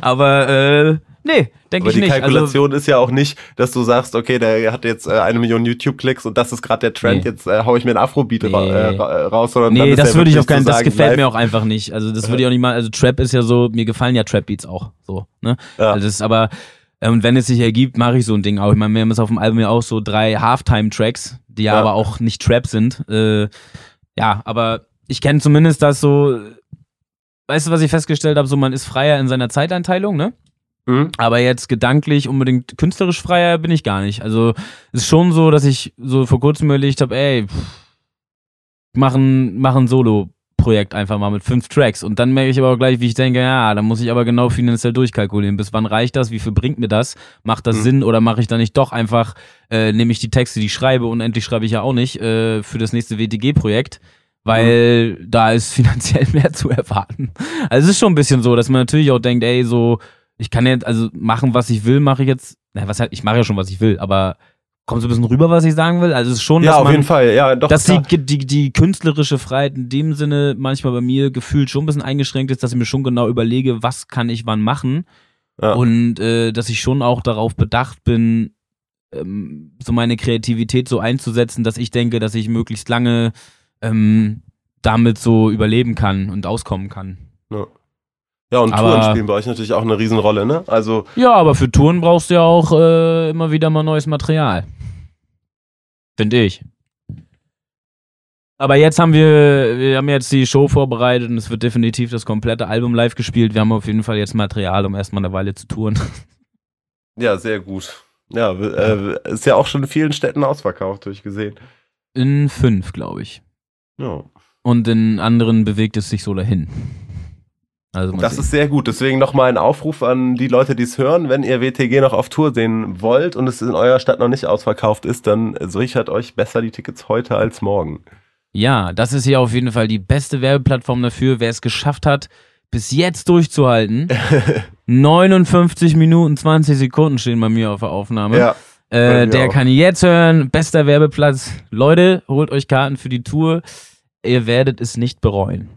Aber äh, Nee, denke ich nicht. Aber die Kalkulation also, ist ja auch nicht, dass du sagst, okay, der hat jetzt äh, eine Million YouTube-Klicks und das ist gerade der Trend, nee. jetzt äh, hau ich mir ein Afrobeat nee. ra äh, raus. Sondern nee, das würde ich auch keinen, das gefällt live. mir auch einfach nicht. Also das würde ich auch nicht mal, also Trap ist ja so, mir gefallen ja Trap-Beats auch so, ne? Ja. Also das ist aber, äh, und wenn es sich ergibt, mache ich so ein Ding auch. Ich meine, wir haben jetzt auf dem Album ja auch so drei Halftime-Tracks, die ja, ja, aber auch nicht Trap sind. Äh, ja, aber ich kenne zumindest das so, weißt du, was ich festgestellt habe, so man ist freier in seiner Zeiteinteilung, ne? Mhm. Aber jetzt gedanklich unbedingt künstlerisch freier bin ich gar nicht. Also es ist schon so, dass ich so vor kurzem überlegt habe, ey, mach ein, mach ein Solo-Projekt einfach mal mit fünf Tracks. Und dann merke ich aber auch gleich, wie ich denke, ja, da muss ich aber genau finanziell durchkalkulieren. Bis wann reicht das? Wie viel bringt mir das? Macht das mhm. Sinn oder mache ich da nicht doch einfach, äh, nehme ich die Texte, die ich schreibe, und endlich schreibe ich ja auch nicht, äh, für das nächste WTG-Projekt weil mhm. da ist finanziell mehr zu erwarten. Also es ist schon ein bisschen so, dass man natürlich auch denkt, ey, so ich kann jetzt, also machen, was ich will, mache ich jetzt. Na, was halt, ich mache ja schon, was ich will, aber kommt so ein bisschen rüber, was ich sagen will? Also es ist schon, ja, dass auf man, jeden Fall, ja, doch. Dass die, die, die künstlerische Freiheit in dem Sinne manchmal bei mir gefühlt schon ein bisschen eingeschränkt ist, dass ich mir schon genau überlege, was kann ich wann machen. Ja. Und äh, dass ich schon auch darauf bedacht bin, ähm, so meine Kreativität so einzusetzen, dass ich denke, dass ich möglichst lange ähm, damit so überleben kann und auskommen kann. Ja. Ja, und aber, Touren spielen bei euch natürlich auch eine Riesenrolle, ne? Also ja, aber für Touren brauchst du ja auch äh, immer wieder mal neues Material. Finde ich. Aber jetzt haben wir, wir haben jetzt die Show vorbereitet und es wird definitiv das komplette Album live gespielt. Wir haben auf jeden Fall jetzt Material, um erstmal eine Weile zu touren. Ja, sehr gut. Ja, äh, ist ja auch schon in vielen Städten ausverkauft, durchgesehen. In fünf, glaube ich. Ja. Und in anderen bewegt es sich so dahin. Also das ist sehr gut. Deswegen nochmal ein Aufruf an die Leute, die es hören. Wenn ihr WTG noch auf Tour sehen wollt und es in eurer Stadt noch nicht ausverkauft ist, dann sichert euch besser die Tickets heute als morgen. Ja, das ist hier auf jeden Fall die beste Werbeplattform dafür, wer es geschafft hat, bis jetzt durchzuhalten. 59 Minuten 20 Sekunden stehen bei mir auf der Aufnahme. Ja. Äh, der auch. kann jetzt hören. Bester Werbeplatz. Leute, holt euch Karten für die Tour. Ihr werdet es nicht bereuen.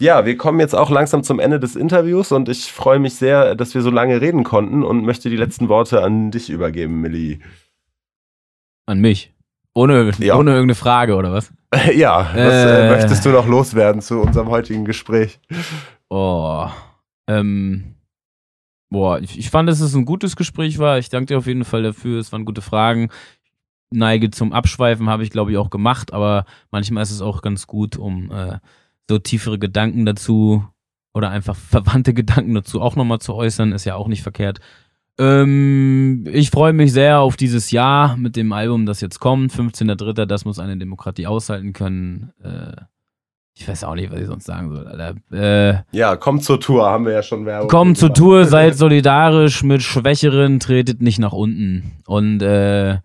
Ja, wir kommen jetzt auch langsam zum Ende des Interviews und ich freue mich sehr, dass wir so lange reden konnten und möchte die letzten Worte an dich übergeben, Millie. An mich? Ohne, ja. ohne irgendeine Frage, oder was? ja, was äh, äh, möchtest du noch loswerden zu unserem heutigen Gespräch? Oh, ähm, boah, ich, ich fand, dass es ein gutes Gespräch war. Ich danke dir auf jeden Fall dafür. Es waren gute Fragen neige zum Abschweifen, habe ich glaube ich auch gemacht, aber manchmal ist es auch ganz gut, um äh, so tiefere Gedanken dazu oder einfach verwandte Gedanken dazu auch nochmal zu äußern, ist ja auch nicht verkehrt. Ähm, ich freue mich sehr auf dieses Jahr mit dem Album, das jetzt kommt. 15.03. Das muss eine Demokratie aushalten können. Äh, ich weiß auch nicht, was ich sonst sagen soll, Alter. Äh, ja, kommt zur Tour, haben wir ja schon Werbung. Kommt zur Tour, seid solidarisch mit Schwächeren, tretet nicht nach unten. Und äh,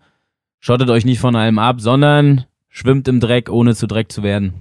schottet euch nicht von allem ab, sondern schwimmt im Dreck, ohne zu Dreck zu werden.